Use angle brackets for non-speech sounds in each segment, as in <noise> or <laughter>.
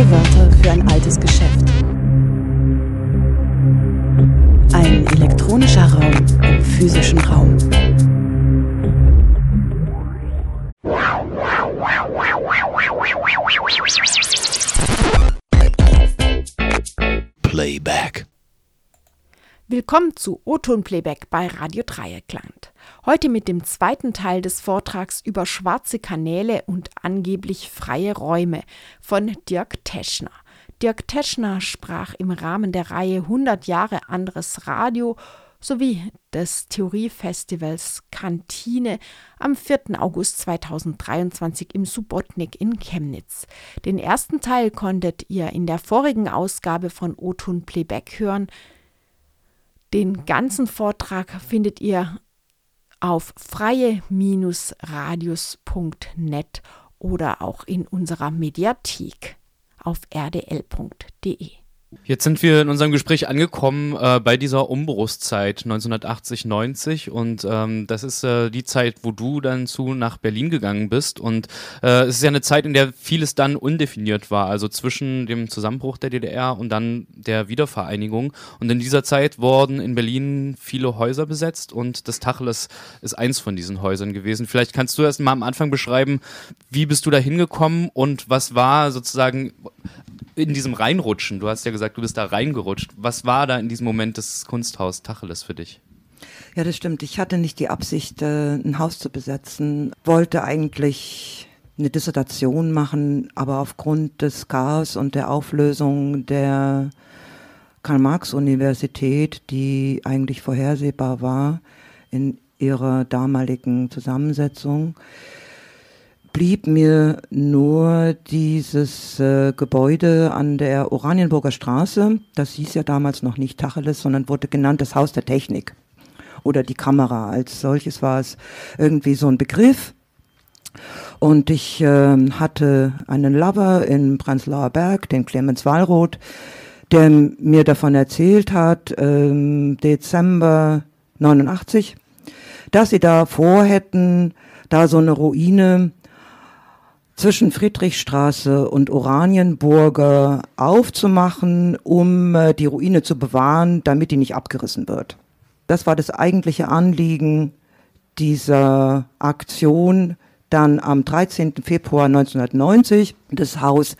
Neue Wörter für ein altes Geschäft. Ein elektronischer Raum im physischen Raum. Playback. Willkommen zu O-Ton Playback bei Radio Dreieckland. Heute mit dem zweiten Teil des Vortrags über schwarze Kanäle und angeblich freie Räume von Dirk Teschner. Dirk Teschner sprach im Rahmen der Reihe 100 Jahre anderes Radio sowie des Theoriefestivals Kantine am 4. August 2023 im Subotnik in Chemnitz. Den ersten Teil konntet ihr in der vorigen Ausgabe von O-Ton Playback hören. Den ganzen Vortrag findet ihr auf freie-radius.net oder auch in unserer Mediathek auf rdl.de. Jetzt sind wir in unserem Gespräch angekommen äh, bei dieser Umbruchszeit 1980-90 und ähm, das ist äh, die Zeit, wo du dann zu nach Berlin gegangen bist. Und äh, es ist ja eine Zeit, in der vieles dann undefiniert war, also zwischen dem Zusammenbruch der DDR und dann der Wiedervereinigung. Und in dieser Zeit wurden in Berlin viele Häuser besetzt. Und das Tacheles ist eins von diesen Häusern gewesen. Vielleicht kannst du erst mal am Anfang beschreiben, wie bist du da hingekommen? Und was war sozusagen in diesem Reinrutschen, du hast ja gesagt, du bist da reingerutscht. Was war da in diesem Moment das Kunsthaus Tacheles für dich? Ja, das stimmt. Ich hatte nicht die Absicht, äh, ein Haus zu besetzen, wollte eigentlich eine Dissertation machen, aber aufgrund des Chaos und der Auflösung der Karl-Marx-Universität, die eigentlich vorhersehbar war in ihrer damaligen Zusammensetzung, blieb mir nur dieses äh, Gebäude an der Oranienburger Straße. Das hieß ja damals noch nicht Tacheles, sondern wurde genannt das Haus der Technik oder die Kamera. Als solches war es irgendwie so ein Begriff. Und ich äh, hatte einen Lover in Prenzlauer Berg, den Clemens Wallroth, der mir davon erzählt hat, ähm, Dezember 89, dass sie da vorhätten, da so eine Ruine zwischen Friedrichstraße und Oranienburger aufzumachen, um äh, die Ruine zu bewahren, damit die nicht abgerissen wird. Das war das eigentliche Anliegen dieser Aktion, dann am 13. Februar 1990 das Haus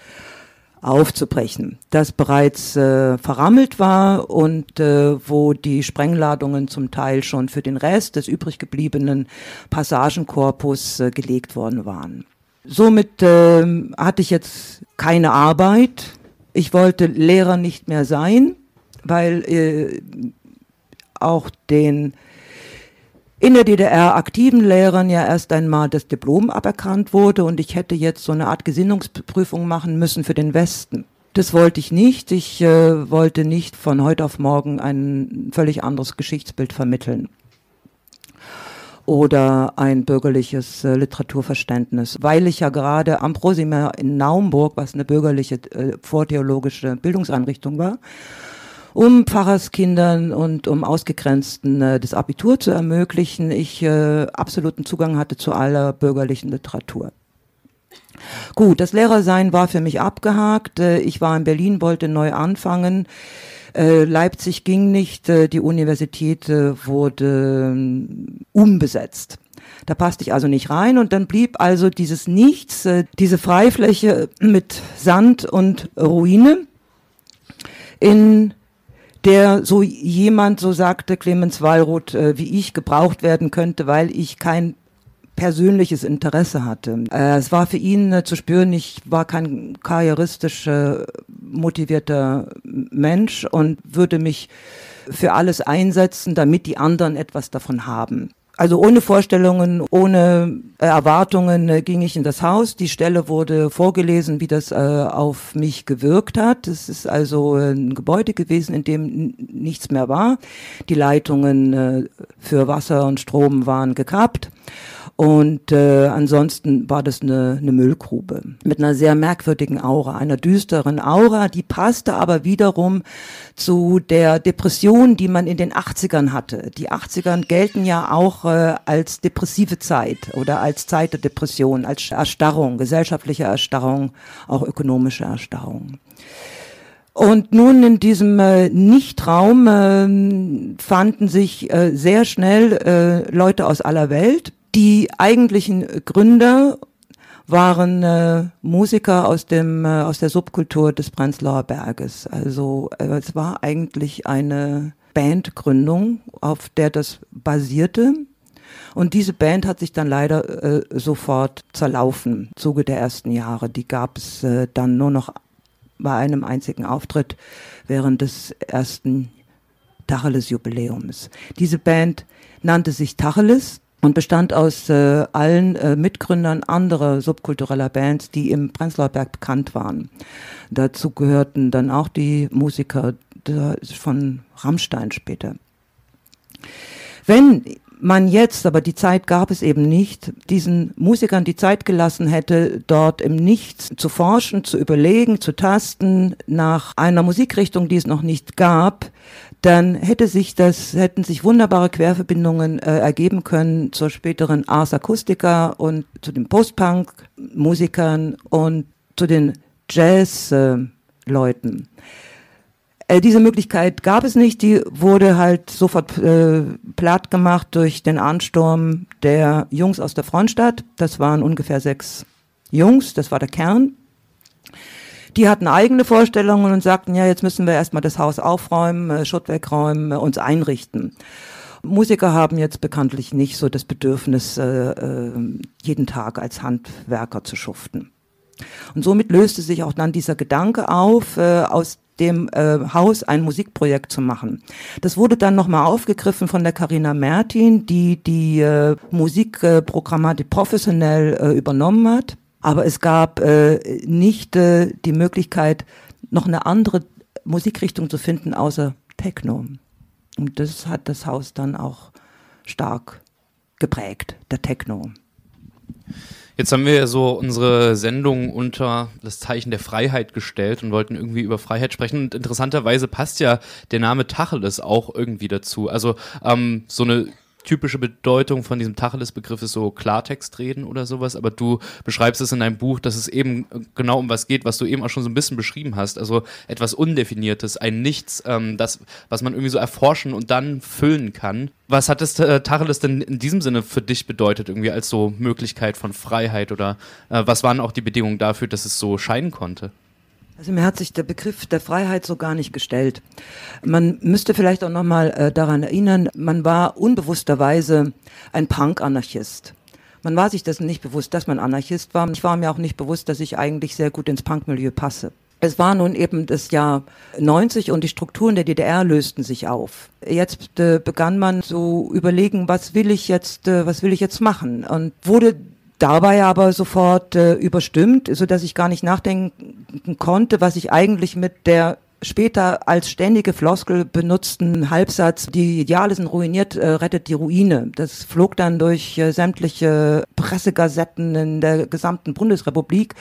aufzubrechen, das bereits äh, verrammelt war und äh, wo die Sprengladungen zum Teil schon für den Rest des übrig gebliebenen Passagenkorpus äh, gelegt worden waren. Somit äh, hatte ich jetzt keine Arbeit. Ich wollte Lehrer nicht mehr sein, weil äh, auch den in der DDR aktiven Lehrern ja erst einmal das Diplom aberkannt wurde und ich hätte jetzt so eine Art Gesinnungsprüfung machen müssen für den Westen. Das wollte ich nicht. Ich äh, wollte nicht von heute auf morgen ein völlig anderes Geschichtsbild vermitteln oder ein bürgerliches äh, Literaturverständnis. Weil ich ja gerade am Prosimir in Naumburg, was eine bürgerliche äh, vortheologische Bildungseinrichtung war, um Pfarrerskindern und um Ausgegrenzten äh, das Abitur zu ermöglichen, ich äh, absoluten Zugang hatte zu aller bürgerlichen Literatur. Gut, das Lehrersein war für mich abgehakt. Äh, ich war in Berlin, wollte neu anfangen. Äh, Leipzig ging nicht, äh, die Universität äh, wurde ähm, umbesetzt. Da passte ich also nicht rein und dann blieb also dieses Nichts, diese Freifläche mit Sand und Ruine, in der so jemand, so sagte Clemens Wallroth, wie ich gebraucht werden könnte, weil ich kein persönliches Interesse hatte. Äh, es war für ihn äh, zu spüren, ich war kein karrieristisch äh, motivierter Mensch und würde mich für alles einsetzen, damit die anderen etwas davon haben. Also ohne Vorstellungen, ohne äh, Erwartungen äh, ging ich in das Haus. Die Stelle wurde vorgelesen, wie das äh, auf mich gewirkt hat. Es ist also ein Gebäude gewesen, in dem nichts mehr war. Die Leitungen für Wasser und Strom waren gekappt. Und äh, ansonsten war das eine, eine Müllgrube mit einer sehr merkwürdigen Aura, einer düsteren Aura, die passte aber wiederum zu der Depression, die man in den 80ern hatte. Die 80ern gelten ja auch äh, als depressive Zeit oder als Zeit der Depression, als Erstarrung, gesellschaftliche Erstarrung, auch ökonomische Erstarrung. Und nun in diesem äh, Nichtraum äh, fanden sich äh, sehr schnell äh, Leute aus aller Welt, die eigentlichen Gründer waren äh, Musiker aus dem äh, aus der Subkultur des Prenzlauer Berges. Also äh, es war eigentlich eine Bandgründung, auf der das basierte. Und diese Band hat sich dann leider äh, sofort zerlaufen im Zuge der ersten Jahre. Die gab es äh, dann nur noch bei einem einzigen Auftritt während des ersten Tacheles-Jubiläums. Diese Band nannte sich Tacheles und bestand aus äh, allen äh, Mitgründern anderer subkultureller Bands, die im Prenzlauer Berg bekannt waren. Dazu gehörten dann auch die Musiker von Rammstein später. Wenn man jetzt, aber die Zeit gab es eben nicht, diesen Musikern die Zeit gelassen hätte, dort im Nichts zu forschen, zu überlegen, zu tasten nach einer Musikrichtung, die es noch nicht gab, dann hätte sich das, hätten sich wunderbare Querverbindungen äh, ergeben können zur späteren Ars Acustica und zu den Post-Punk-Musikern und zu den Jazz-Leuten. Äh, diese Möglichkeit gab es nicht, die wurde halt sofort äh, platt gemacht durch den Ansturm der Jungs aus der Frontstadt. Das waren ungefähr sechs Jungs, das war der Kern. Die hatten eigene Vorstellungen und sagten, ja, jetzt müssen wir erstmal das Haus aufräumen, äh, Schutt wegräumen, äh, uns einrichten. Musiker haben jetzt bekanntlich nicht so das Bedürfnis, äh, jeden Tag als Handwerker zu schuften. Und somit löste sich auch dann dieser Gedanke auf, aus dem Haus ein Musikprojekt zu machen. Das wurde dann nochmal aufgegriffen von der Carina Mertin, die die Musikprogrammatik professionell übernommen hat. Aber es gab äh, nicht äh, die Möglichkeit, noch eine andere Musikrichtung zu finden, außer Techno. Und das hat das Haus dann auch stark geprägt, der Techno. Jetzt haben wir ja so unsere Sendung unter das Zeichen der Freiheit gestellt und wollten irgendwie über Freiheit sprechen. Und interessanterweise passt ja der Name Tacheles auch irgendwie dazu. Also ähm, so eine typische Bedeutung von diesem Tacheles-Begriff ist so Klartext reden oder sowas, aber du beschreibst es in deinem Buch, dass es eben genau um was geht, was du eben auch schon so ein bisschen beschrieben hast, also etwas Undefiniertes, ein Nichts, ähm, das, was man irgendwie so erforschen und dann füllen kann. Was hat das äh, Tacheles denn in diesem Sinne für dich bedeutet, irgendwie als so Möglichkeit von Freiheit oder äh, was waren auch die Bedingungen dafür, dass es so scheinen konnte? Also mir hat sich der Begriff der Freiheit so gar nicht gestellt. Man müsste vielleicht auch noch mal äh, daran erinnern, man war unbewussterweise ein Punk-Anarchist. Man war sich dessen nicht bewusst, dass man Anarchist war. Ich war mir auch nicht bewusst, dass ich eigentlich sehr gut ins Punkmilieu passe. Es war nun eben das Jahr 90 und die Strukturen der DDR lösten sich auf. Jetzt äh, begann man zu überlegen, was will ich jetzt, äh, was will ich jetzt machen? Und wurde dabei aber sofort äh, überstimmt, so dass ich gar nicht nachdenken konnte, was ich eigentlich mit der später als ständige Floskel benutzten Halbsatz, die Ideale sind ruiniert, äh, rettet die Ruine. Das flog dann durch äh, sämtliche Pressegazetten in der gesamten Bundesrepublik,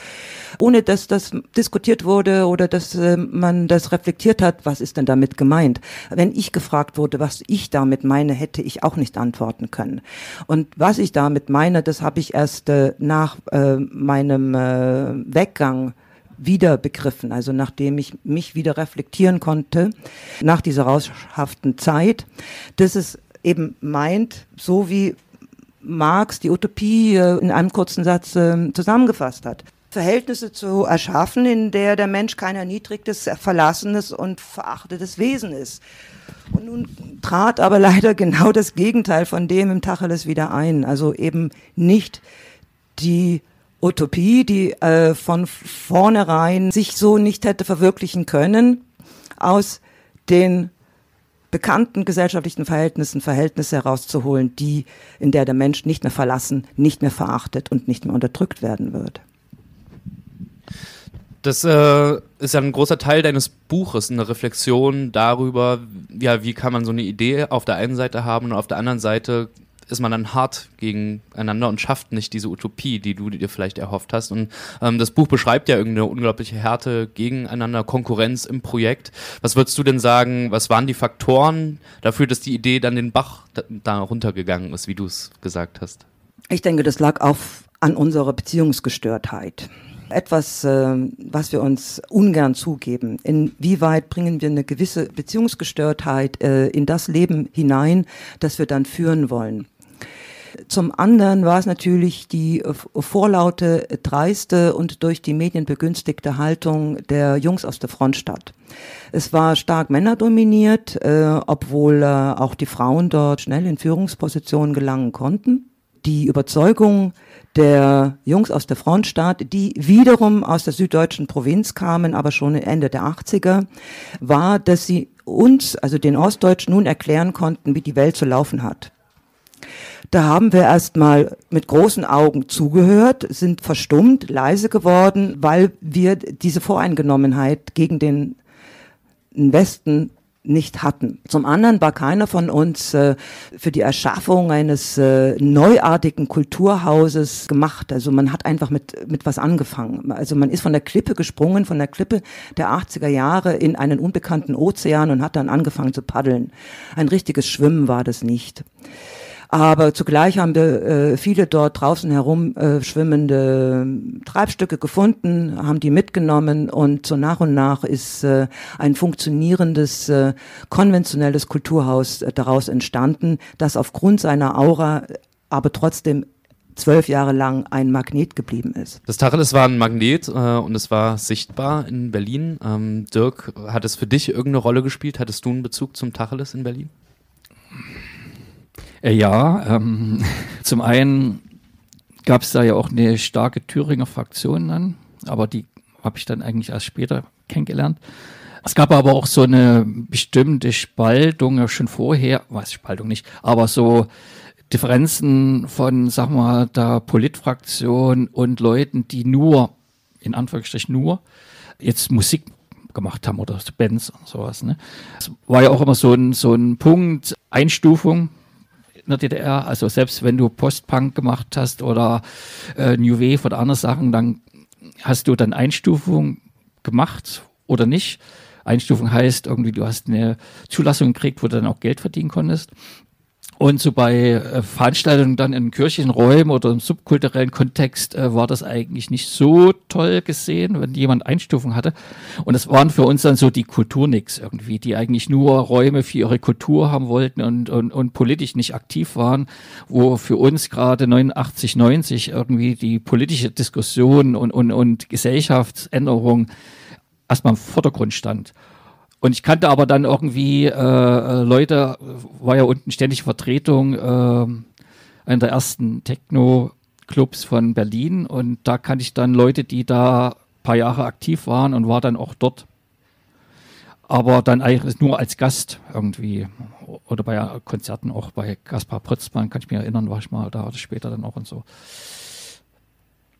ohne dass das diskutiert wurde oder dass äh, man das reflektiert hat, was ist denn damit gemeint. Wenn ich gefragt wurde, was ich damit meine, hätte ich auch nicht antworten können. Und was ich damit meine, das habe ich erst äh, nach äh, meinem äh, Weggang wieder begriffen. Also nachdem ich mich wieder reflektieren konnte, nach dieser rauschhaften Zeit, dass es eben meint, so wie Marx die Utopie äh, in einem kurzen Satz ähm, zusammengefasst hat. Verhältnisse zu erschaffen, in der der Mensch kein erniedrigtes, verlassenes und verachtetes Wesen ist. Und nun trat aber <laughs> leider genau das Gegenteil von dem im Tacheles wieder ein. Also eben nicht die Utopie, die äh, von vornherein sich so nicht hätte verwirklichen können, aus den bekannten gesellschaftlichen Verhältnissen Verhältnisse herauszuholen, die, in der der Mensch nicht mehr verlassen, nicht mehr verachtet und nicht mehr unterdrückt werden wird. Das äh, ist ja ein großer Teil deines Buches, eine Reflexion darüber, ja, wie kann man so eine Idee auf der einen Seite haben und auf der anderen Seite ist man dann hart gegeneinander und schafft nicht diese Utopie, die du dir vielleicht erhofft hast. Und ähm, das Buch beschreibt ja irgendeine unglaubliche Härte gegeneinander, Konkurrenz im Projekt. Was würdest du denn sagen, was waren die Faktoren dafür, dass die Idee dann den Bach da, da runtergegangen ist, wie du es gesagt hast? Ich denke, das lag auf, an unserer Beziehungsgestörtheit. Etwas, äh, was wir uns ungern zugeben. Inwieweit bringen wir eine gewisse Beziehungsgestörtheit äh, in das Leben hinein, das wir dann führen wollen? Zum anderen war es natürlich die äh, vorlaute, dreiste und durch die Medien begünstigte Haltung der Jungs aus der Frontstadt. Es war stark männerdominiert, äh, obwohl äh, auch die Frauen dort schnell in Führungspositionen gelangen konnten. Die Überzeugung der Jungs aus der Frontstadt, die wiederum aus der süddeutschen Provinz kamen, aber schon Ende der 80er, war, dass sie uns, also den Ostdeutschen, nun erklären konnten, wie die Welt zu laufen hat. Da haben wir erstmal mit großen Augen zugehört, sind verstummt, leise geworden, weil wir diese Voreingenommenheit gegen den Westen nicht hatten. Zum anderen war keiner von uns äh, für die Erschaffung eines äh, neuartigen Kulturhauses gemacht. Also man hat einfach mit, mit was angefangen. Also man ist von der Klippe gesprungen, von der Klippe der 80er Jahre in einen unbekannten Ozean und hat dann angefangen zu paddeln. Ein richtiges Schwimmen war das nicht. Aber zugleich haben wir äh, viele dort draußen herum äh, schwimmende Treibstücke gefunden, haben die mitgenommen und so nach und nach ist äh, ein funktionierendes, äh, konventionelles Kulturhaus äh, daraus entstanden, das aufgrund seiner Aura aber trotzdem zwölf Jahre lang ein Magnet geblieben ist. Das Tacheles war ein Magnet äh, und es war sichtbar in Berlin. Ähm, Dirk, hat es für dich irgendeine Rolle gespielt? Hattest du einen Bezug zum Tacheles in Berlin? Äh, ja, ähm, <laughs> zum einen gab es da ja auch eine starke Thüringer Fraktion dann, aber die habe ich dann eigentlich erst später kennengelernt. Es gab aber auch so eine bestimmte Spaltung ja schon vorher, was Spaltung nicht, aber so Differenzen von, sag mal, der Politfraktion und Leuten, die nur, in Anführungsstrichen nur, jetzt Musik gemacht haben oder Bands und sowas. Ne? Es war ja auch immer so ein, so ein Punkt, Einstufung, in der DDR. Also selbst wenn du Postpunk gemacht hast oder äh, New Wave oder andere Sachen, dann hast du dann Einstufung gemacht oder nicht. Einstufung heißt irgendwie, du hast eine Zulassung gekriegt, wo du dann auch Geld verdienen konntest. Und so bei äh, Veranstaltungen dann in kirchlichen Räumen oder im subkulturellen Kontext äh, war das eigentlich nicht so toll gesehen, wenn jemand Einstufung hatte. Und es waren für uns dann so die Kulturnix irgendwie, die eigentlich nur Räume für ihre Kultur haben wollten und, und, und politisch nicht aktiv waren, wo für uns gerade 89, 90 irgendwie die politische Diskussion und, und, und Gesellschaftsänderung erstmal im Vordergrund stand. Und ich kannte aber dann irgendwie äh, äh, Leute, war ja unten ständig Vertretung, äh, einer der ersten Techno-Clubs von Berlin. Und da kannte ich dann Leute, die da ein paar Jahre aktiv waren und war dann auch dort. Aber dann eigentlich nur als Gast irgendwie. Oder bei Konzerten auch bei Gaspar Potzmann, kann ich mich erinnern, war ich mal da oder später dann auch und so.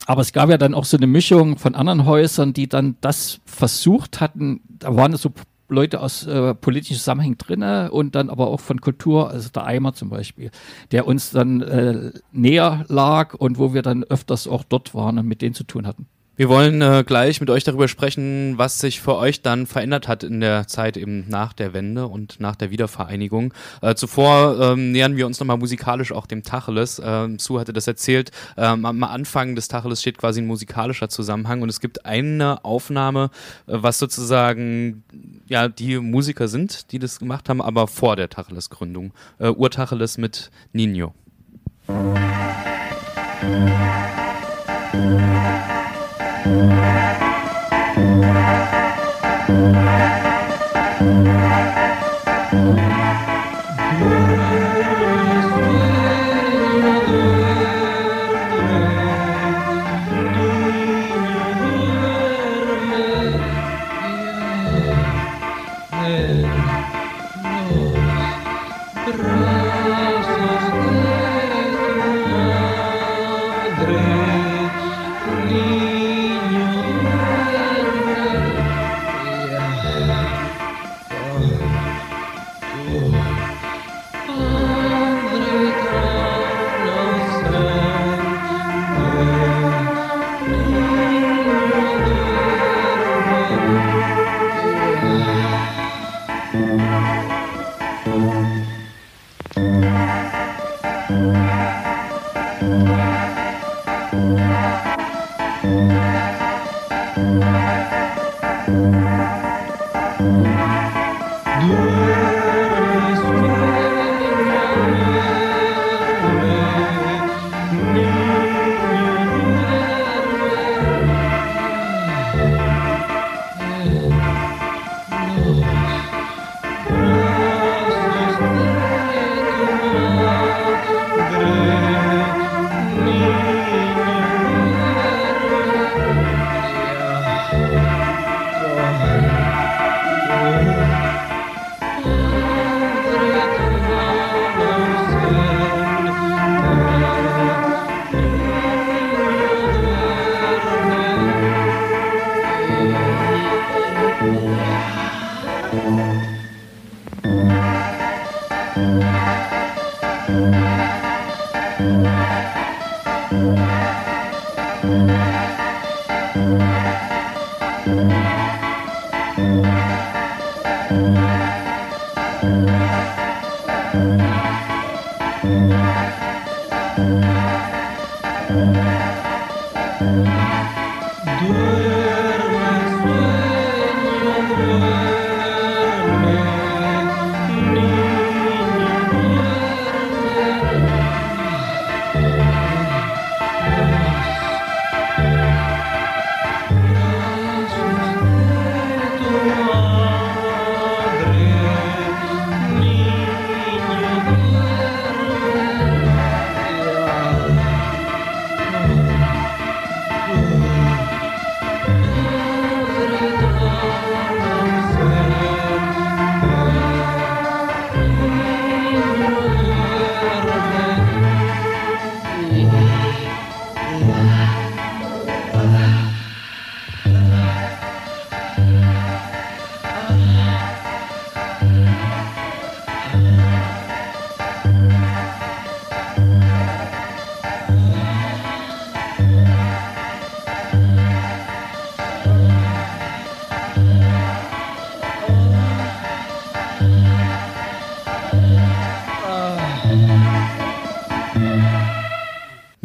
Aber es gab ja dann auch so eine Mischung von anderen Häusern, die dann das versucht hatten. Da waren so Leute aus äh, politischen Zusammenhängen drinne und dann aber auch von Kultur, also der Eimer zum Beispiel, der uns dann äh, näher lag und wo wir dann öfters auch dort waren und mit denen zu tun hatten. Wir wollen äh, gleich mit euch darüber sprechen, was sich für euch dann verändert hat in der Zeit eben nach der Wende und nach der Wiedervereinigung. Äh, zuvor ähm, nähern wir uns nochmal musikalisch auch dem Tacheles. Ähm, Sue hatte das erzählt. Ähm, am Anfang des Tacheles steht quasi ein musikalischer Zusammenhang und es gibt eine Aufnahme, äh, was sozusagen ja die Musiker sind, die das gemacht haben, aber vor der Tacheles-Gründung. Äh, Urtacheles mit Nino.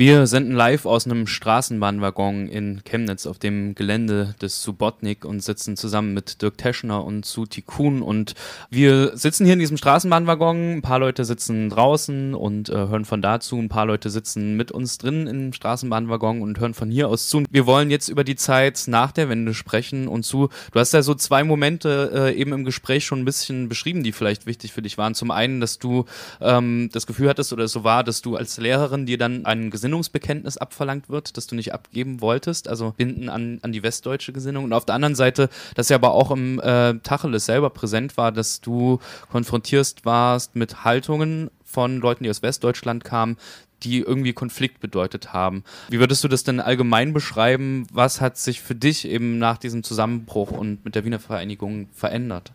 Wir senden live aus einem Straßenbahnwaggon in Chemnitz auf dem Gelände des Subotnik und sitzen zusammen mit Dirk Teschner und Suti Kuhn. Und wir sitzen hier in diesem Straßenbahnwaggon. Ein paar Leute sitzen draußen und äh, hören von da zu. Ein paar Leute sitzen mit uns drin im Straßenbahnwaggon und hören von hier aus zu. Und wir wollen jetzt über die Zeit nach der Wende sprechen und zu. Du hast ja so zwei Momente äh, eben im Gespräch schon ein bisschen beschrieben, die vielleicht wichtig für dich waren. Zum einen, dass du ähm, das Gefühl hattest oder es so war, dass du als Lehrerin dir dann einen Gesinnungsbekenntnis abverlangt wird, das du nicht abgeben wolltest, also Binden an, an die westdeutsche Gesinnung. Und auf der anderen Seite, dass ja aber auch im äh, Tacheles selber präsent war, dass du konfrontierst warst mit Haltungen von Leuten, die aus Westdeutschland kamen, die irgendwie Konflikt bedeutet haben. Wie würdest du das denn allgemein beschreiben? Was hat sich für dich eben nach diesem Zusammenbruch und mit der Wiener Vereinigung verändert?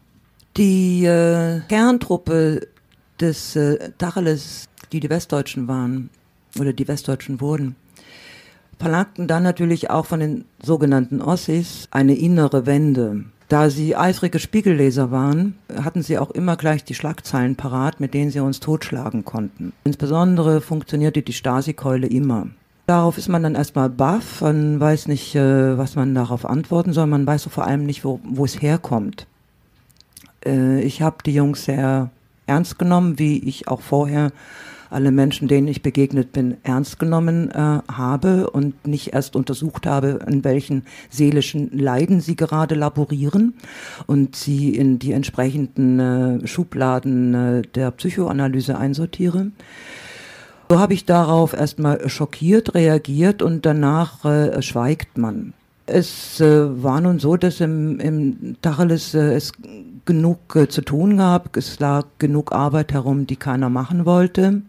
Die äh, Kerntruppe des äh, Tacheles, die die Westdeutschen waren, oder die Westdeutschen wurden, verlangten dann natürlich auch von den sogenannten Ossis eine innere Wende. Da sie eifrige Spiegelleser waren, hatten sie auch immer gleich die Schlagzeilen parat, mit denen sie uns totschlagen konnten. Insbesondere funktionierte die Stasi-Keule immer. Darauf ist man dann erstmal baff, man weiß nicht, äh, was man darauf antworten soll, man weiß so vor allem nicht, wo, wo es herkommt. Äh, ich habe die Jungs sehr ernst genommen, wie ich auch vorher alle Menschen, denen ich begegnet bin, ernst genommen äh, habe und nicht erst untersucht habe, in welchen seelischen Leiden sie gerade laborieren und sie in die entsprechenden äh, Schubladen äh, der Psychoanalyse einsortiere. So habe ich darauf erstmal schockiert reagiert und danach äh, schweigt man. Es äh, war nun so, dass im, im Tacheles äh, es genug äh, zu tun gab. Es lag genug Arbeit herum, die keiner machen wollte.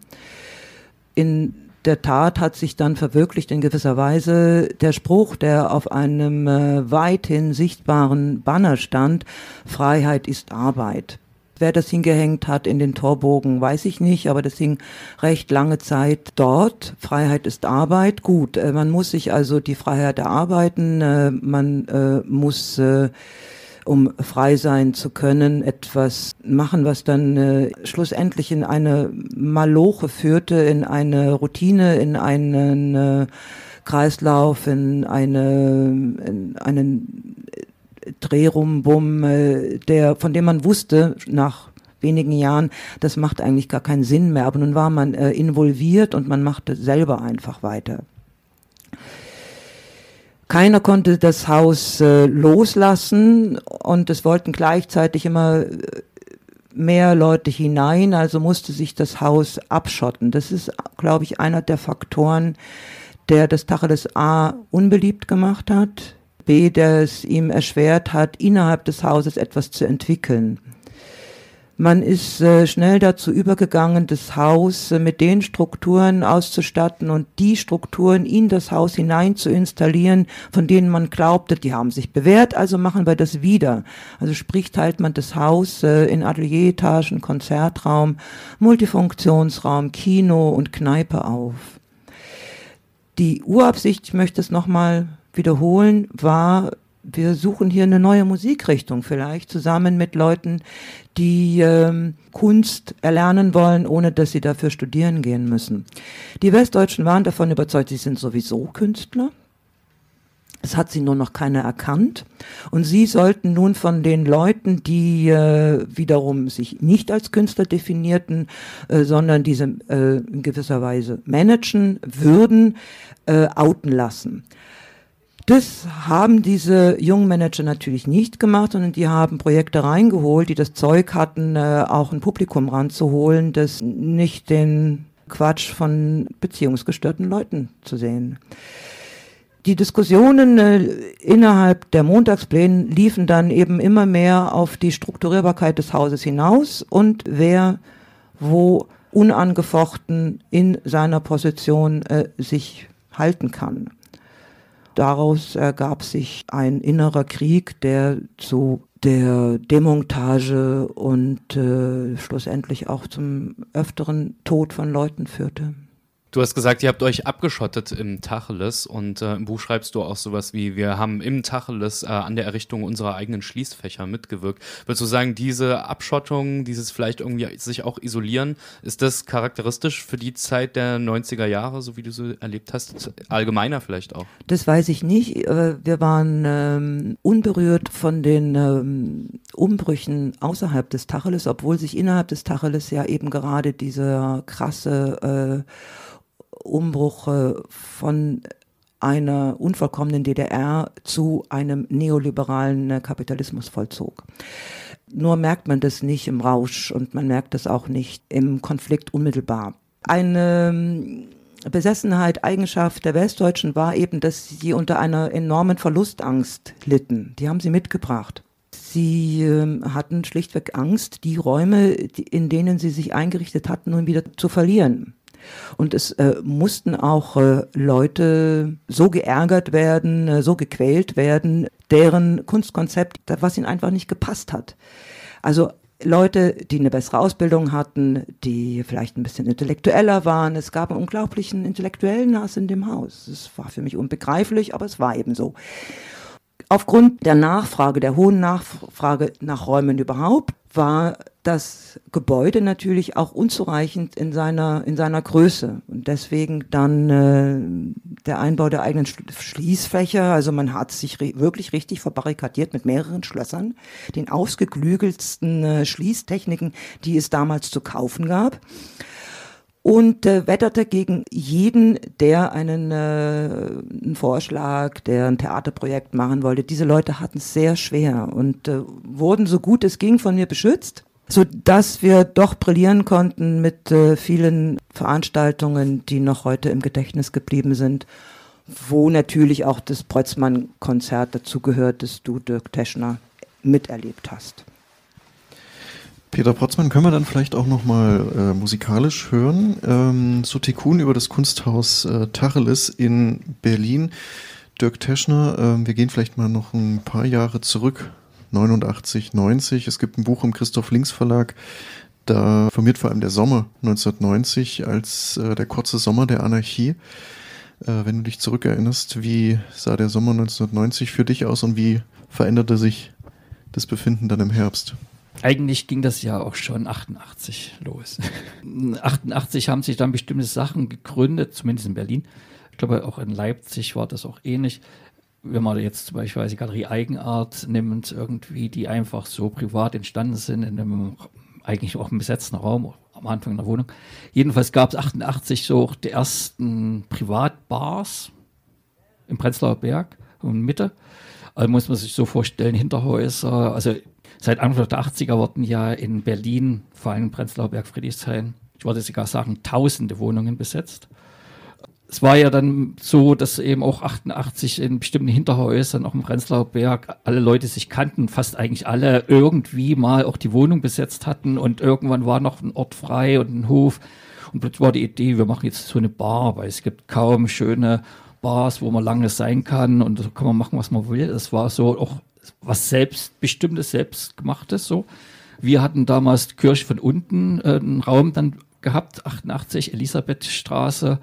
In der Tat hat sich dann verwirklicht in gewisser Weise der Spruch, der auf einem äh, weithin sichtbaren Banner stand, Freiheit ist Arbeit. Wer das hingehängt hat in den Torbogen, weiß ich nicht, aber das hing recht lange Zeit dort. Freiheit ist Arbeit. Gut, äh, man muss sich also die Freiheit erarbeiten, äh, man äh, muss äh, um frei sein zu können, etwas machen, was dann äh, schlussendlich in eine Maloche führte, in eine Routine, in einen äh, Kreislauf, in, eine, in einen Drehrumbum, äh, der, von dem man wusste, nach wenigen Jahren, das macht eigentlich gar keinen Sinn mehr. Aber nun war man äh, involviert und man machte selber einfach weiter. Keiner konnte das Haus äh, loslassen und es wollten gleichzeitig immer äh, mehr Leute hinein, also musste sich das Haus abschotten. Das ist, glaube ich, einer der Faktoren, der das Tacheles A unbeliebt gemacht hat, B, der es ihm erschwert hat, innerhalb des Hauses etwas zu entwickeln. Man ist äh, schnell dazu übergegangen, das Haus äh, mit den Strukturen auszustatten und die Strukturen in das Haus hinein zu installieren, von denen man glaubte, die haben sich bewährt, also machen wir das wieder. Also sprich, teilt man das Haus äh, in Atelieretagen, Konzertraum, Multifunktionsraum, Kino und Kneipe auf. Die Urabsicht, ich möchte es nochmal wiederholen, war wir suchen hier eine neue Musikrichtung vielleicht zusammen mit Leuten, die ähm, Kunst erlernen wollen, ohne dass sie dafür studieren gehen müssen. Die Westdeutschen waren davon überzeugt, sie sind sowieso Künstler. Es hat sie nur noch keiner erkannt. Und sie sollten nun von den Leuten, die äh, wiederum sich nicht als Künstler definierten, äh, sondern diese äh, in gewisser Weise managen würden, äh, outen lassen. Das haben diese jungen Manager natürlich nicht gemacht, sondern die haben Projekte reingeholt, die das Zeug hatten, äh, auch ein Publikum ranzuholen, das nicht den Quatsch von beziehungsgestörten Leuten zu sehen. Die Diskussionen äh, innerhalb der Montagspläne liefen dann eben immer mehr auf die Strukturierbarkeit des Hauses hinaus und wer wo unangefochten in seiner Position äh, sich halten kann. Daraus ergab sich ein innerer Krieg, der zu der Demontage und äh, schlussendlich auch zum öfteren Tod von Leuten führte. Du hast gesagt, ihr habt euch abgeschottet im Tacheles und äh, im Buch schreibst du auch sowas wie, wir haben im Tacheles äh, an der Errichtung unserer eigenen Schließfächer mitgewirkt. Würdest du sagen, diese Abschottung, dieses vielleicht irgendwie sich auch isolieren, ist das charakteristisch für die Zeit der 90er Jahre, so wie du sie erlebt hast? Allgemeiner vielleicht auch? Das weiß ich nicht. Wir waren ähm, unberührt von den ähm, Umbrüchen außerhalb des Tacheles, obwohl sich innerhalb des Tacheles ja eben gerade dieser krasse äh, Umbruch von einer unvollkommenen DDR zu einem neoliberalen äh, Kapitalismus vollzog. Nur merkt man das nicht im Rausch und man merkt das auch nicht im Konflikt unmittelbar. Eine ähm, Besessenheit, Eigenschaft der Westdeutschen war eben, dass sie unter einer enormen Verlustangst litten. Die haben sie mitgebracht. Sie äh, hatten schlichtweg Angst, die Räume, in denen sie sich eingerichtet hatten, nun wieder zu verlieren. Und es äh, mussten auch äh, Leute so geärgert werden, äh, so gequält werden, deren Kunstkonzept, was ihnen einfach nicht gepasst hat. Also Leute, die eine bessere Ausbildung hatten, die vielleicht ein bisschen intellektueller waren. Es gab einen unglaublichen intellektuellen Hass in dem Haus. Es war für mich unbegreiflich, aber es war eben so. Aufgrund der Nachfrage, der hohen Nachfrage nach Räumen überhaupt, war das Gebäude natürlich auch unzureichend in seiner, in seiner Größe. Und deswegen dann äh, der Einbau der eigenen Schließfächer. Also man hat sich wirklich richtig verbarrikadiert mit mehreren Schlössern, den ausgeklügelsten äh, Schließtechniken, die es damals zu kaufen gab und äh, wetterte gegen jeden, der einen, äh, einen Vorschlag, der ein Theaterprojekt machen wollte. Diese Leute hatten es sehr schwer und äh, wurden so gut es ging von mir beschützt, so dass wir doch brillieren konnten mit äh, vielen Veranstaltungen, die noch heute im Gedächtnis geblieben sind, wo natürlich auch das Preutzmann-Konzert dazugehört, das du Dirk Teschner miterlebt hast. Peter Potzmann können wir dann vielleicht auch nochmal äh, musikalisch hören. Ähm, Sotekun über das Kunsthaus äh, Tacheles in Berlin. Dirk Teschner, äh, wir gehen vielleicht mal noch ein paar Jahre zurück. 89, 90. Es gibt ein Buch im Christoph Links Verlag. Da formiert vor allem der Sommer 1990 als äh, der kurze Sommer der Anarchie. Äh, wenn du dich zurückerinnerst, wie sah der Sommer 1990 für dich aus und wie veränderte sich das Befinden dann im Herbst? Eigentlich ging das ja auch schon 88 los. <laughs> 88 haben sich dann bestimmte Sachen gegründet, zumindest in Berlin. Ich glaube, auch in Leipzig war das auch ähnlich. Wenn man jetzt zum Beispiel die Galerie Eigenart nimmt, irgendwie, die einfach so privat entstanden sind, in einem eigentlich auch im besetzten Raum, am Anfang in der Wohnung. Jedenfalls gab es 88 so die ersten Privatbars im Prenzlauer Berg und Mitte. Also muss man sich so vorstellen, Hinterhäuser, also Seit Anfang der 80er wurden ja in Berlin, vor allem in Prenzlauer Berg, Friedrichshain, ich würde sogar sagen, tausende Wohnungen besetzt. Es war ja dann so, dass eben auch 88 in bestimmten Hinterhäusern, auch im Prenzlauer Berg, alle Leute sich kannten, fast eigentlich alle irgendwie mal auch die Wohnung besetzt hatten und irgendwann war noch ein Ort frei und ein Hof. Und plötzlich war die Idee, wir machen jetzt so eine Bar, weil es gibt kaum schöne Bars, wo man lange sein kann und so kann man machen, was man will. Es war so auch was selbstbestimmtes, selbstgemachtes so. Wir hatten damals Kirche von unten äh, einen Raum dann gehabt, 88 Elisabethstraße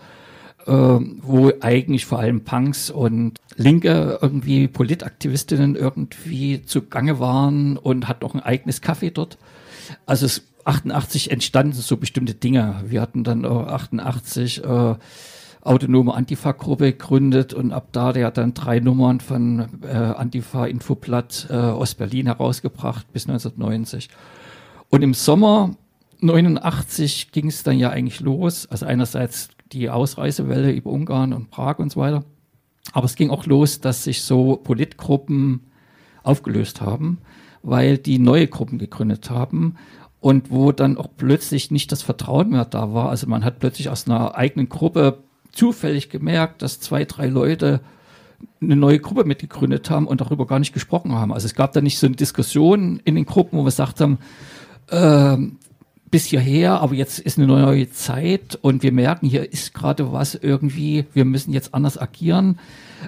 äh, wo eigentlich vor allem Punks und linke irgendwie Politaktivistinnen irgendwie zugange waren und hat noch ein eigenes Café dort. Also es 88 entstanden so bestimmte Dinge. Wir hatten dann äh, 88 äh, autonome Antifa-Gruppe gegründet und ab da, der hat dann drei Nummern von äh, Antifa-Infoblatt äh, Ostberlin herausgebracht bis 1990. Und im Sommer 89 ging es dann ja eigentlich los. Also einerseits die Ausreisewelle über Ungarn und Prag und so weiter. Aber es ging auch los, dass sich so Politgruppen aufgelöst haben, weil die neue Gruppen gegründet haben und wo dann auch plötzlich nicht das Vertrauen mehr da war. Also man hat plötzlich aus einer eigenen Gruppe zufällig gemerkt, dass zwei, drei Leute eine neue Gruppe mitgegründet haben und darüber gar nicht gesprochen haben. Also es gab da nicht so eine Diskussion in den Gruppen, wo wir gesagt haben, äh, bis hierher, aber jetzt ist eine neue Zeit und wir merken, hier ist gerade was irgendwie, wir müssen jetzt anders agieren,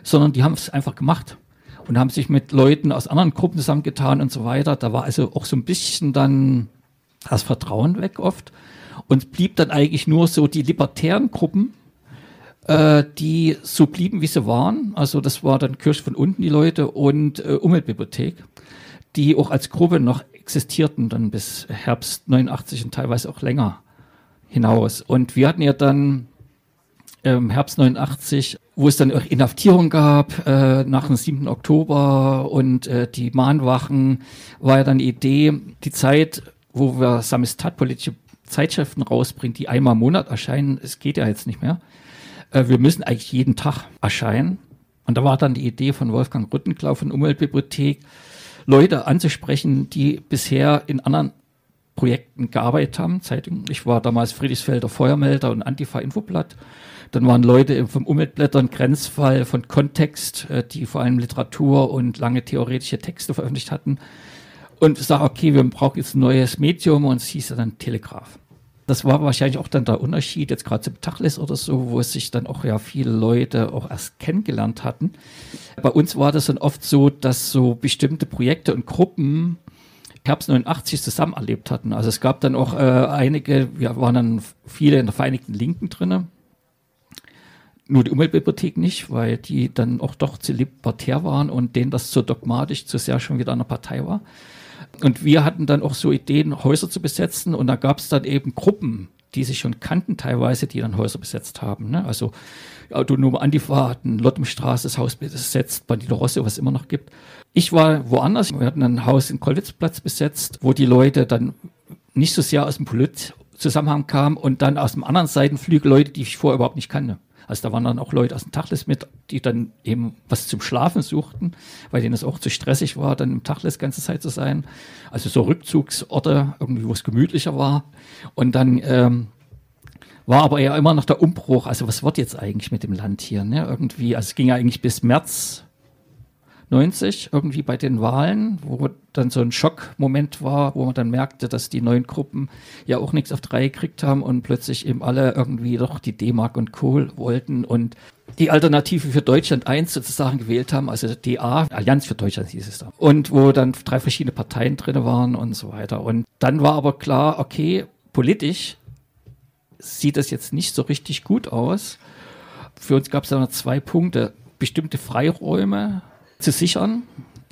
sondern die haben es einfach gemacht und haben sich mit Leuten aus anderen Gruppen zusammengetan und so weiter. Da war also auch so ein bisschen dann das Vertrauen weg oft und blieb dann eigentlich nur so die libertären Gruppen, äh, die so blieben, wie sie waren. Also das war dann Kirche von unten die Leute und äh, Umweltbibliothek, die auch als Gruppe noch existierten dann bis Herbst 89 und teilweise auch länger hinaus. Und wir hatten ja dann im Herbst 89, wo es dann auch Inhaftierung gab äh, nach dem 7. Oktober und äh, die Mahnwachen, war ja dann die Idee, die Zeit, wo wir Samistat politische Zeitschriften rausbringen, die einmal im Monat erscheinen, es geht ja jetzt nicht mehr. Äh, wir müssen eigentlich jeden Tag erscheinen. Und da war dann die Idee von Wolfgang Rüttenklau von Umweltbibliothek, Leute anzusprechen, die bisher in anderen Projekten gearbeitet haben. Zeitung. Ich war damals Friedrichsfelder Feuermelder und Antifa-Infoblatt. Dann waren Leute vom Umweltblättern, Grenzfall, von Kontext, äh, die vor allem Literatur und lange theoretische Texte veröffentlicht hatten. Und ich sage, okay, wir brauchen jetzt ein neues Medium und es hieß dann Telegraph das war wahrscheinlich auch dann der Unterschied, jetzt gerade zum Tacheles oder so, wo sich dann auch ja viele Leute auch erst kennengelernt hatten. Bei uns war das dann oft so, dass so bestimmte Projekte und Gruppen Herbst 89 zusammen erlebt hatten. Also es gab dann auch äh, einige, wir waren dann viele in der Vereinigten Linken drinne. Nur die Umweltbibliothek nicht, weil die dann auch doch zu libertär waren und denen das zu dogmatisch zu sehr schon wieder eine Partei war. Und wir hatten dann auch so Ideen, Häuser zu besetzen und da gab es dann eben Gruppen, die sich schon kannten teilweise, die dann Häuser besetzt haben. Ne? Also autonome Antifa hatten Lottemstraße das Haus besetzt, Bandito Rosse, was es immer noch gibt. Ich war woanders, wir hatten ein Haus in Kollwitzplatz besetzt, wo die Leute dann nicht so sehr aus dem Polit-Zusammenhang kamen und dann aus dem anderen Seitenflügel Leute, die ich vorher überhaupt nicht kannte. Also da waren dann auch Leute aus dem Tachlis mit, die dann eben was zum Schlafen suchten, weil denen es auch zu stressig war, dann im Tachlis ganze Zeit zu sein. Also so Rückzugsorte, irgendwie, wo es gemütlicher war. Und dann ähm, war aber ja immer noch der Umbruch. Also was wird jetzt eigentlich mit dem Land hier? Ne? Irgendwie, also es ging ja eigentlich bis März 90 irgendwie bei den Wahlen, wo dann so ein Schockmoment war, wo man dann merkte, dass die neuen Gruppen ja auch nichts auf drei gekriegt haben und plötzlich eben alle irgendwie doch die D-Mark und Kohl wollten und die Alternative für Deutschland 1 sozusagen gewählt haben, also DA, Allianz für Deutschland hieß es da. Und wo dann drei verschiedene Parteien drin waren und so weiter. Und dann war aber klar, okay, politisch sieht das jetzt nicht so richtig gut aus. Für uns gab es da noch zwei Punkte. Bestimmte Freiräume zu sichern,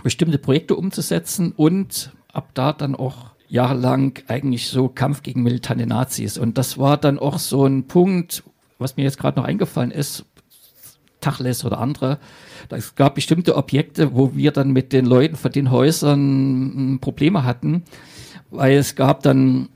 bestimmte Projekte umzusetzen und ab da dann auch jahrelang eigentlich so Kampf gegen militante Nazis. Und das war dann auch so ein Punkt, was mir jetzt gerade noch eingefallen ist, Tachles oder andere. Es gab bestimmte Objekte, wo wir dann mit den Leuten von den Häusern hm, Probleme hatten, weil es gab dann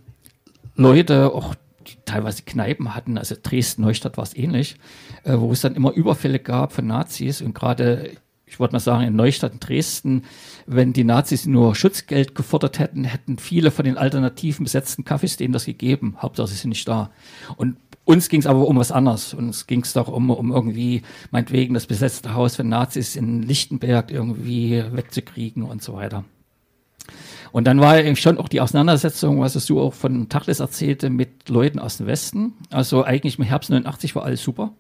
Leute, auch die teilweise Kneipen hatten, also Dresden, Neustadt war es ähnlich, äh, wo es dann immer Überfälle gab von Nazis und gerade ich wollte mal sagen, in Neustadt in Dresden, wenn die Nazis nur Schutzgeld gefordert hätten, hätten viele von den alternativen besetzten Cafés denen das gegeben. Hauptsache sie sind nicht da. Und Uns ging es aber um was anderes. Uns ging es doch um, um irgendwie, meinetwegen, das besetzte Haus von Nazis in Lichtenberg irgendwie wegzukriegen und so weiter. Und dann war eben schon auch die Auseinandersetzung, was du auch von Tachles erzählte, mit Leuten aus dem Westen. Also eigentlich im Herbst 89 war alles super.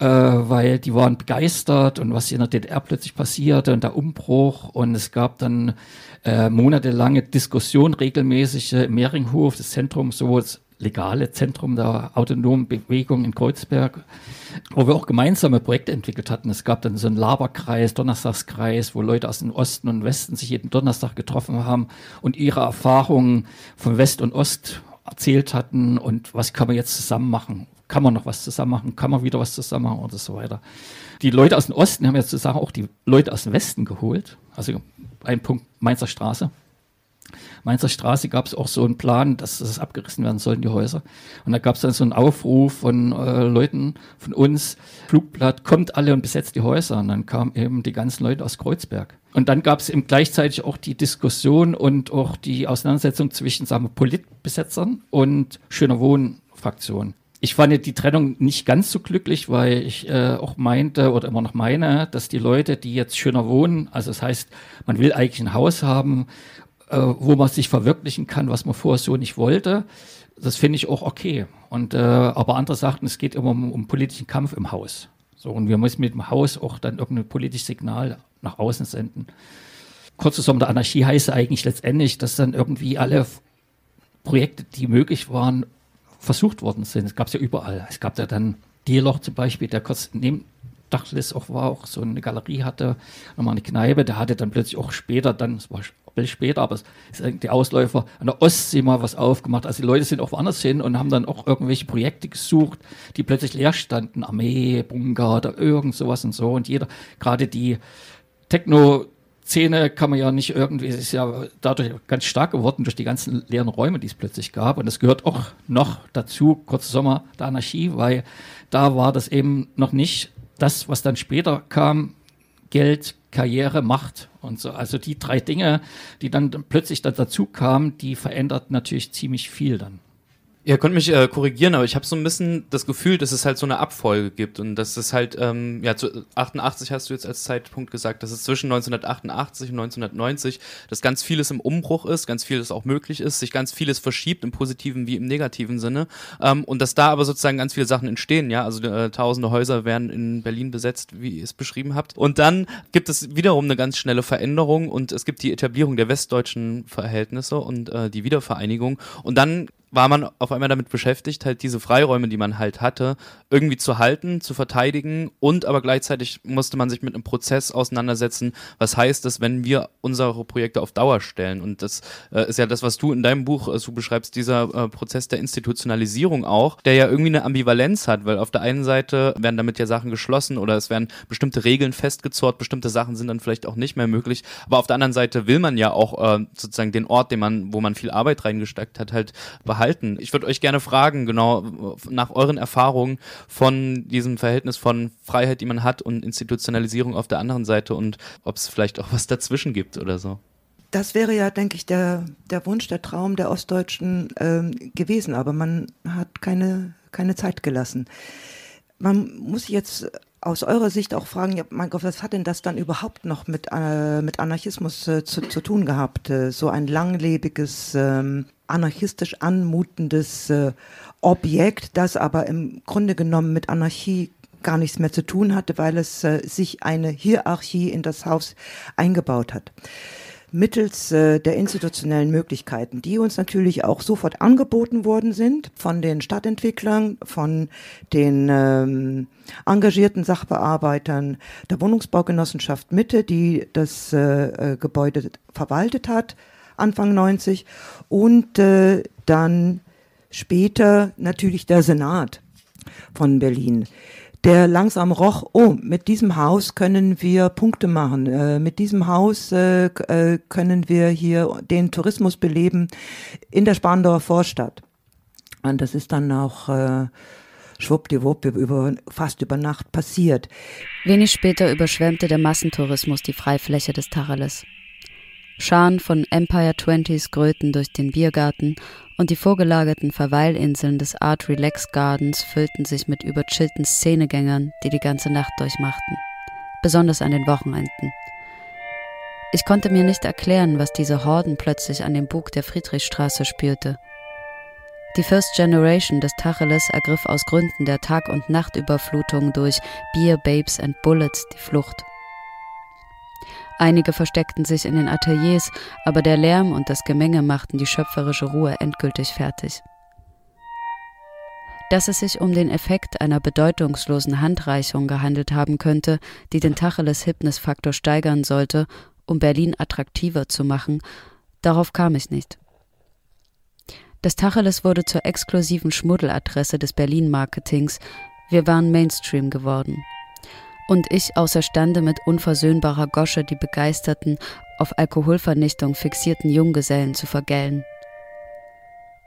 Äh, weil die waren begeistert und was in der DDR plötzlich passierte und der Umbruch und es gab dann äh, monatelange Diskussion regelmäßig im Mehringhof, das Zentrum, so das legale Zentrum der autonomen Bewegung in Kreuzberg, wo wir auch gemeinsame Projekte entwickelt hatten. Es gab dann so einen Laberkreis, Donnerstagskreis, wo Leute aus dem Osten und Westen sich jeden Donnerstag getroffen haben und ihre Erfahrungen von West und Ost erzählt hatten und was kann man jetzt zusammen machen? Kann man noch was zusammen machen? Kann man wieder was zusammen machen und so weiter? Die Leute aus dem Osten haben ja sozusagen auch die Leute aus dem Westen geholt. Also ein Punkt Mainzer Straße. Mainzer Straße gab es auch so einen Plan, dass das abgerissen werden sollen, die Häuser. Und da gab es dann so einen Aufruf von äh, Leuten von uns, Flugblatt, kommt alle und besetzt die Häuser. Und dann kamen eben die ganzen Leute aus Kreuzberg. Und dann gab es eben gleichzeitig auch die Diskussion und auch die Auseinandersetzung zwischen, sagen wir, Politbesetzern und Schöner Wohnen-Fraktionen. Ich fand die Trennung nicht ganz so glücklich, weil ich äh, auch meinte oder immer noch meine, dass die Leute, die jetzt schöner wohnen, also das heißt, man will eigentlich ein Haus haben äh, wo man sich verwirklichen kann, was man vorher so nicht wollte. Das finde ich auch okay. Und, äh, aber andere sagten, es geht immer um, um, politischen Kampf im Haus. So, und wir müssen mit dem Haus auch dann irgendein politisches Signal nach außen senden. Kurz zusammen, der Anarchie heißt eigentlich letztendlich, dass dann irgendwie alle Projekte, die möglich waren, versucht worden sind. Es gab es ja überall. Es gab ja dann Dierloch zum Beispiel, der kurz neben Dachlis auch war, auch so eine Galerie hatte, nochmal eine Kneipe, der hatte dann plötzlich auch später dann, es war Bild später, aber es ist die Ausläufer an der Ostsee mal was aufgemacht. Also die Leute sind auch woanders hin und haben dann auch irgendwelche Projekte gesucht, die plötzlich leer standen. Armee, Bunker oder irgend sowas und so. Und jeder, gerade die Techno- Szene kann man ja nicht irgendwie, es ist ja dadurch ganz stark geworden durch die ganzen leeren Räume, die es plötzlich gab. Und es gehört auch noch dazu, kurz Sommer der Anarchie, weil da war das eben noch nicht das, was dann später kam, Geld, Karriere, Macht und so. Also die drei Dinge, die dann plötzlich da dazu kamen, die verändert natürlich ziemlich viel dann. Ihr könnt mich äh, korrigieren, aber ich habe so ein bisschen das Gefühl, dass es halt so eine Abfolge gibt und dass es halt, ähm, ja, zu 88 hast du jetzt als Zeitpunkt gesagt, dass es zwischen 1988 und 1990, dass ganz vieles im Umbruch ist, ganz vieles auch möglich ist, sich ganz vieles verschiebt im positiven wie im negativen Sinne ähm, und dass da aber sozusagen ganz viele Sachen entstehen, ja, also äh, tausende Häuser werden in Berlin besetzt, wie ihr es beschrieben habt und dann gibt es wiederum eine ganz schnelle Veränderung und es gibt die Etablierung der westdeutschen Verhältnisse und äh, die Wiedervereinigung und dann war man auf einmal damit beschäftigt, halt diese Freiräume, die man halt hatte, irgendwie zu halten, zu verteidigen und aber gleichzeitig musste man sich mit einem Prozess auseinandersetzen. Was heißt das, wenn wir unsere Projekte auf Dauer stellen? Und das äh, ist ja das, was du in deinem Buch äh, so beschreibst, dieser äh, Prozess der Institutionalisierung auch, der ja irgendwie eine Ambivalenz hat, weil auf der einen Seite werden damit ja Sachen geschlossen oder es werden bestimmte Regeln festgezurrt, bestimmte Sachen sind dann vielleicht auch nicht mehr möglich, aber auf der anderen Seite will man ja auch äh, sozusagen den Ort, den man, wo man viel Arbeit reingesteckt hat, halt behalten halten. Ich würde euch gerne fragen, genau nach euren Erfahrungen von diesem Verhältnis von Freiheit, die man hat und Institutionalisierung auf der anderen Seite und ob es vielleicht auch was dazwischen gibt oder so. Das wäre ja, denke ich, der, der Wunsch, der Traum der Ostdeutschen ähm, gewesen, aber man hat keine, keine Zeit gelassen. Man muss jetzt aus eurer Sicht auch fragen, ja, mein Gott, was hat denn das dann überhaupt noch mit, äh, mit Anarchismus äh, zu, zu tun gehabt? Äh, so ein langlebiges ähm, anarchistisch anmutendes äh, Objekt, das aber im Grunde genommen mit Anarchie gar nichts mehr zu tun hatte, weil es äh, sich eine Hierarchie in das Haus eingebaut hat. Mittels äh, der institutionellen Möglichkeiten, die uns natürlich auch sofort angeboten worden sind von den Stadtentwicklern, von den ähm, engagierten Sachbearbeitern der Wohnungsbaugenossenschaft Mitte, die das äh, äh Gebäude verwaltet hat, Anfang 90 und äh, dann später natürlich der Senat von Berlin der langsam roch, oh, mit diesem Haus können wir Punkte machen, äh, mit diesem Haus äh, äh, können wir hier den Tourismus beleben in der Spandauer Vorstadt. Und das ist dann auch äh, schwuppdiwupp über, fast über Nacht passiert. Wenig später überschwemmte der Massentourismus die Freifläche des Tacheles. Scharen von Empire Twenties gröten durch den Biergarten und die vorgelagerten Verweilinseln des Art Relax Gardens füllten sich mit überchillten Szenegängern, die die ganze Nacht durchmachten, besonders an den Wochenenden. Ich konnte mir nicht erklären, was diese Horden plötzlich an dem Bug der Friedrichstraße spürte. Die First Generation des Tacheles ergriff aus Gründen der Tag- und Nachtüberflutung durch Beer, Babes and Bullets die Flucht. Einige versteckten sich in den Ateliers, aber der Lärm und das Gemenge machten die schöpferische Ruhe endgültig fertig. Dass es sich um den Effekt einer bedeutungslosen Handreichung gehandelt haben könnte, die den Tacheles-Hypnis-Faktor steigern sollte, um Berlin attraktiver zu machen, darauf kam ich nicht. Das Tacheles wurde zur exklusiven Schmuddeladresse des Berlin-Marketings. Wir waren Mainstream geworden. Und ich außerstande mit unversöhnbarer Gosche die begeisterten, auf Alkoholvernichtung fixierten Junggesellen zu vergällen.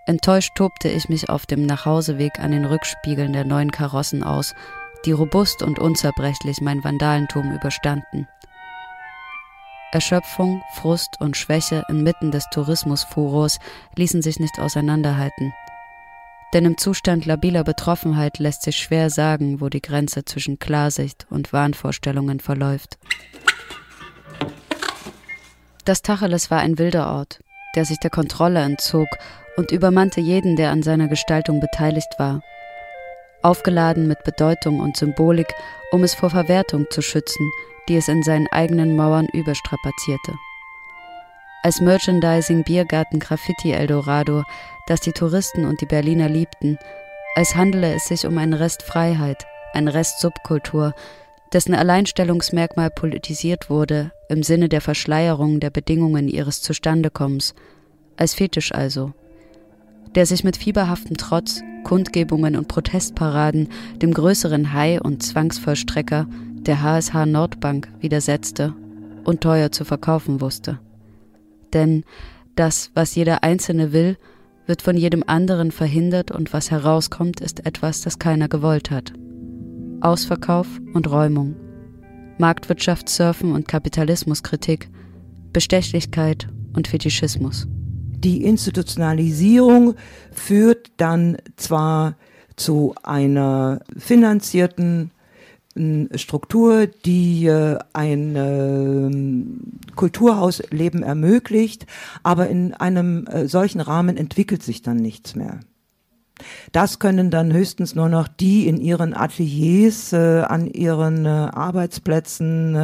Enttäuscht tobte ich mich auf dem Nachhauseweg an den Rückspiegeln der neuen Karossen aus, die robust und unzerbrechlich mein Vandalentum überstanden. Erschöpfung, Frust und Schwäche inmitten des Tourismusfurors ließen sich nicht auseinanderhalten. Denn im Zustand labiler Betroffenheit lässt sich schwer sagen, wo die Grenze zwischen Klarsicht und Wahnvorstellungen verläuft. Das Tacheles war ein wilder Ort, der sich der Kontrolle entzog und übermannte jeden, der an seiner Gestaltung beteiligt war. Aufgeladen mit Bedeutung und Symbolik, um es vor Verwertung zu schützen, die es in seinen eigenen Mauern überstrapazierte. Als Merchandising Biergarten Graffiti Eldorado, das die Touristen und die Berliner liebten, als handele es sich um einen Rest Freiheit, ein Rest Subkultur, dessen Alleinstellungsmerkmal politisiert wurde im Sinne der Verschleierung der Bedingungen ihres Zustandekommens, als Fetisch also, der sich mit fieberhaftem Trotz, Kundgebungen und Protestparaden dem größeren Hai- und Zwangsvollstrecker der HSH Nordbank widersetzte und teuer zu verkaufen wusste. Denn das, was jeder Einzelne will, wird von jedem anderen verhindert und was herauskommt, ist etwas, das keiner gewollt hat. Ausverkauf und Räumung, Marktwirtschaftssurfen und Kapitalismuskritik, Bestechlichkeit und Fetischismus. Die Institutionalisierung führt dann zwar zu einer finanzierten Struktur, die äh, ein äh, Kulturhausleben ermöglicht, aber in einem äh, solchen Rahmen entwickelt sich dann nichts mehr. Das können dann höchstens nur noch die in ihren Ateliers, äh, an ihren Arbeitsplätzen,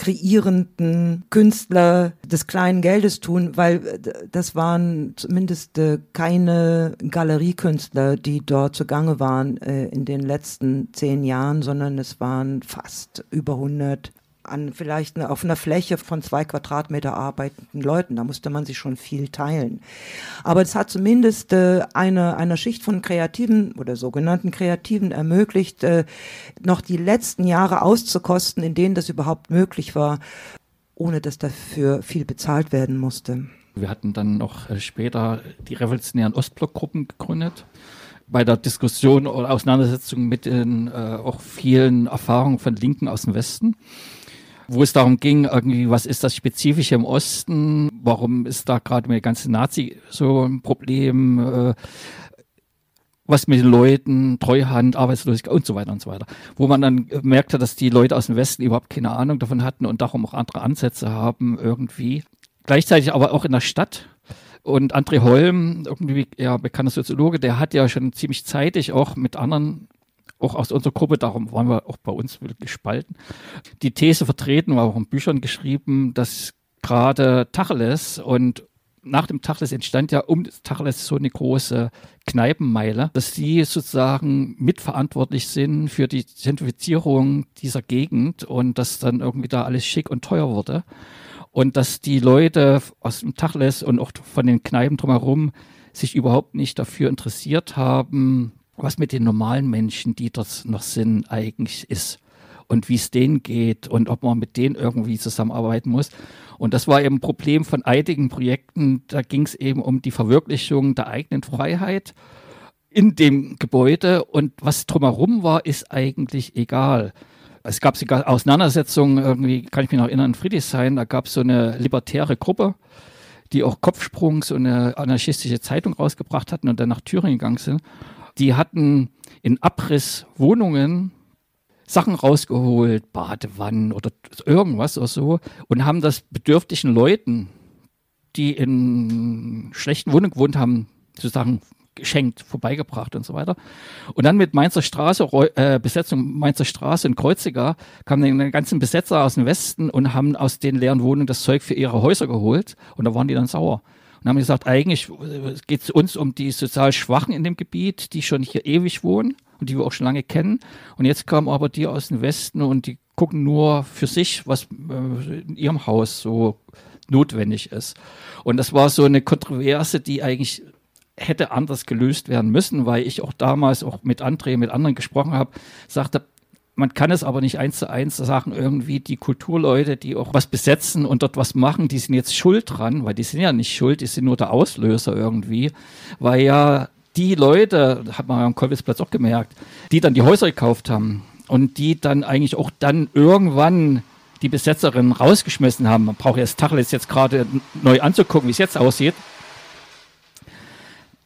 kreierenden Künstler des kleinen Geldes tun, weil äh, das waren zumindest äh, keine Galeriekünstler, die dort zugange waren äh, in den letzten zehn Jahren, sondern es waren fast über 100 an vielleicht eine, auf einer Fläche von zwei Quadratmeter arbeitenden Leuten. Da musste man sich schon viel teilen. Aber es hat zumindest äh, eine, einer Schicht von Kreativen oder sogenannten Kreativen ermöglicht, äh, noch die letzten Jahre auszukosten, in denen das überhaupt möglich war, ohne dass dafür viel bezahlt werden musste. Wir hatten dann noch äh, später die revolutionären Ostblockgruppen gegründet bei der Diskussion oder Auseinandersetzung mit den äh, auch vielen Erfahrungen von Linken aus dem Westen wo es darum ging, irgendwie, was ist das Spezifische im Osten? Warum ist da gerade mit der ganzen Nazi so ein Problem? Äh, was mit den Leuten, Treuhand, Arbeitslosigkeit und so weiter und so weiter. Wo man dann merkte, dass die Leute aus dem Westen überhaupt keine Ahnung davon hatten und darum auch andere Ansätze haben irgendwie. Gleichzeitig aber auch in der Stadt. Und André Holm, irgendwie ja bekannter Soziologe, der hat ja schon ziemlich zeitig auch mit anderen auch aus unserer Gruppe, darum waren wir auch bei uns gespalten, die These vertreten, war auch in Büchern geschrieben, dass gerade Tacheles und nach dem Tacheles entstand ja um Tacheles so eine große Kneipenmeile, dass die sozusagen mitverantwortlich sind für die Zentrifizierung dieser Gegend und dass dann irgendwie da alles schick und teuer wurde. Und dass die Leute aus dem Tacheles und auch von den Kneipen drumherum sich überhaupt nicht dafür interessiert haben, was mit den normalen Menschen, die dort noch sind, eigentlich ist und wie es denen geht und ob man mit denen irgendwie zusammenarbeiten muss. Und das war eben ein Problem von einigen Projekten. Da ging es eben um die Verwirklichung der eigenen Freiheit in dem Gebäude und was drumherum war, ist eigentlich egal. Es gab sogar Auseinandersetzungen, irgendwie kann ich mich noch erinnern, in Friedrichshain, da gab es so eine libertäre Gruppe, die auch Kopfsprung so eine anarchistische Zeitung rausgebracht hatten und dann nach Thüringen gegangen sind, die hatten in Abrisswohnungen Sachen rausgeholt, Badewannen oder irgendwas oder so und haben das bedürftigen Leuten, die in schlechten Wohnungen gewohnt haben, sozusagen geschenkt, vorbeigebracht und so weiter. Und dann mit Mainzer Straße, äh, Besetzung Mainzer Straße in Kreuziger, kamen die ganzen Besetzer aus dem Westen und haben aus den leeren Wohnungen das Zeug für ihre Häuser geholt. Und da waren die dann sauer. Und haben gesagt, eigentlich äh, geht es uns um die sozial Schwachen in dem Gebiet, die schon hier ewig wohnen und die wir auch schon lange kennen. Und jetzt kamen aber die aus dem Westen und die gucken nur für sich, was äh, in ihrem Haus so notwendig ist. Und das war so eine Kontroverse, die eigentlich hätte anders gelöst werden müssen, weil ich auch damals auch mit André, mit anderen gesprochen habe, sagte, man kann es aber nicht eins zu eins sagen, irgendwie die Kulturleute, die auch was besetzen und dort was machen, die sind jetzt schuld dran, weil die sind ja nicht schuld, die sind nur der Auslöser irgendwie, weil ja die Leute, hat man am Kolwitzplatz auch gemerkt, die dann die Häuser gekauft haben und die dann eigentlich auch dann irgendwann die Besetzerinnen rausgeschmissen haben. Man braucht jetzt Tacheles jetzt gerade neu anzugucken, wie es jetzt aussieht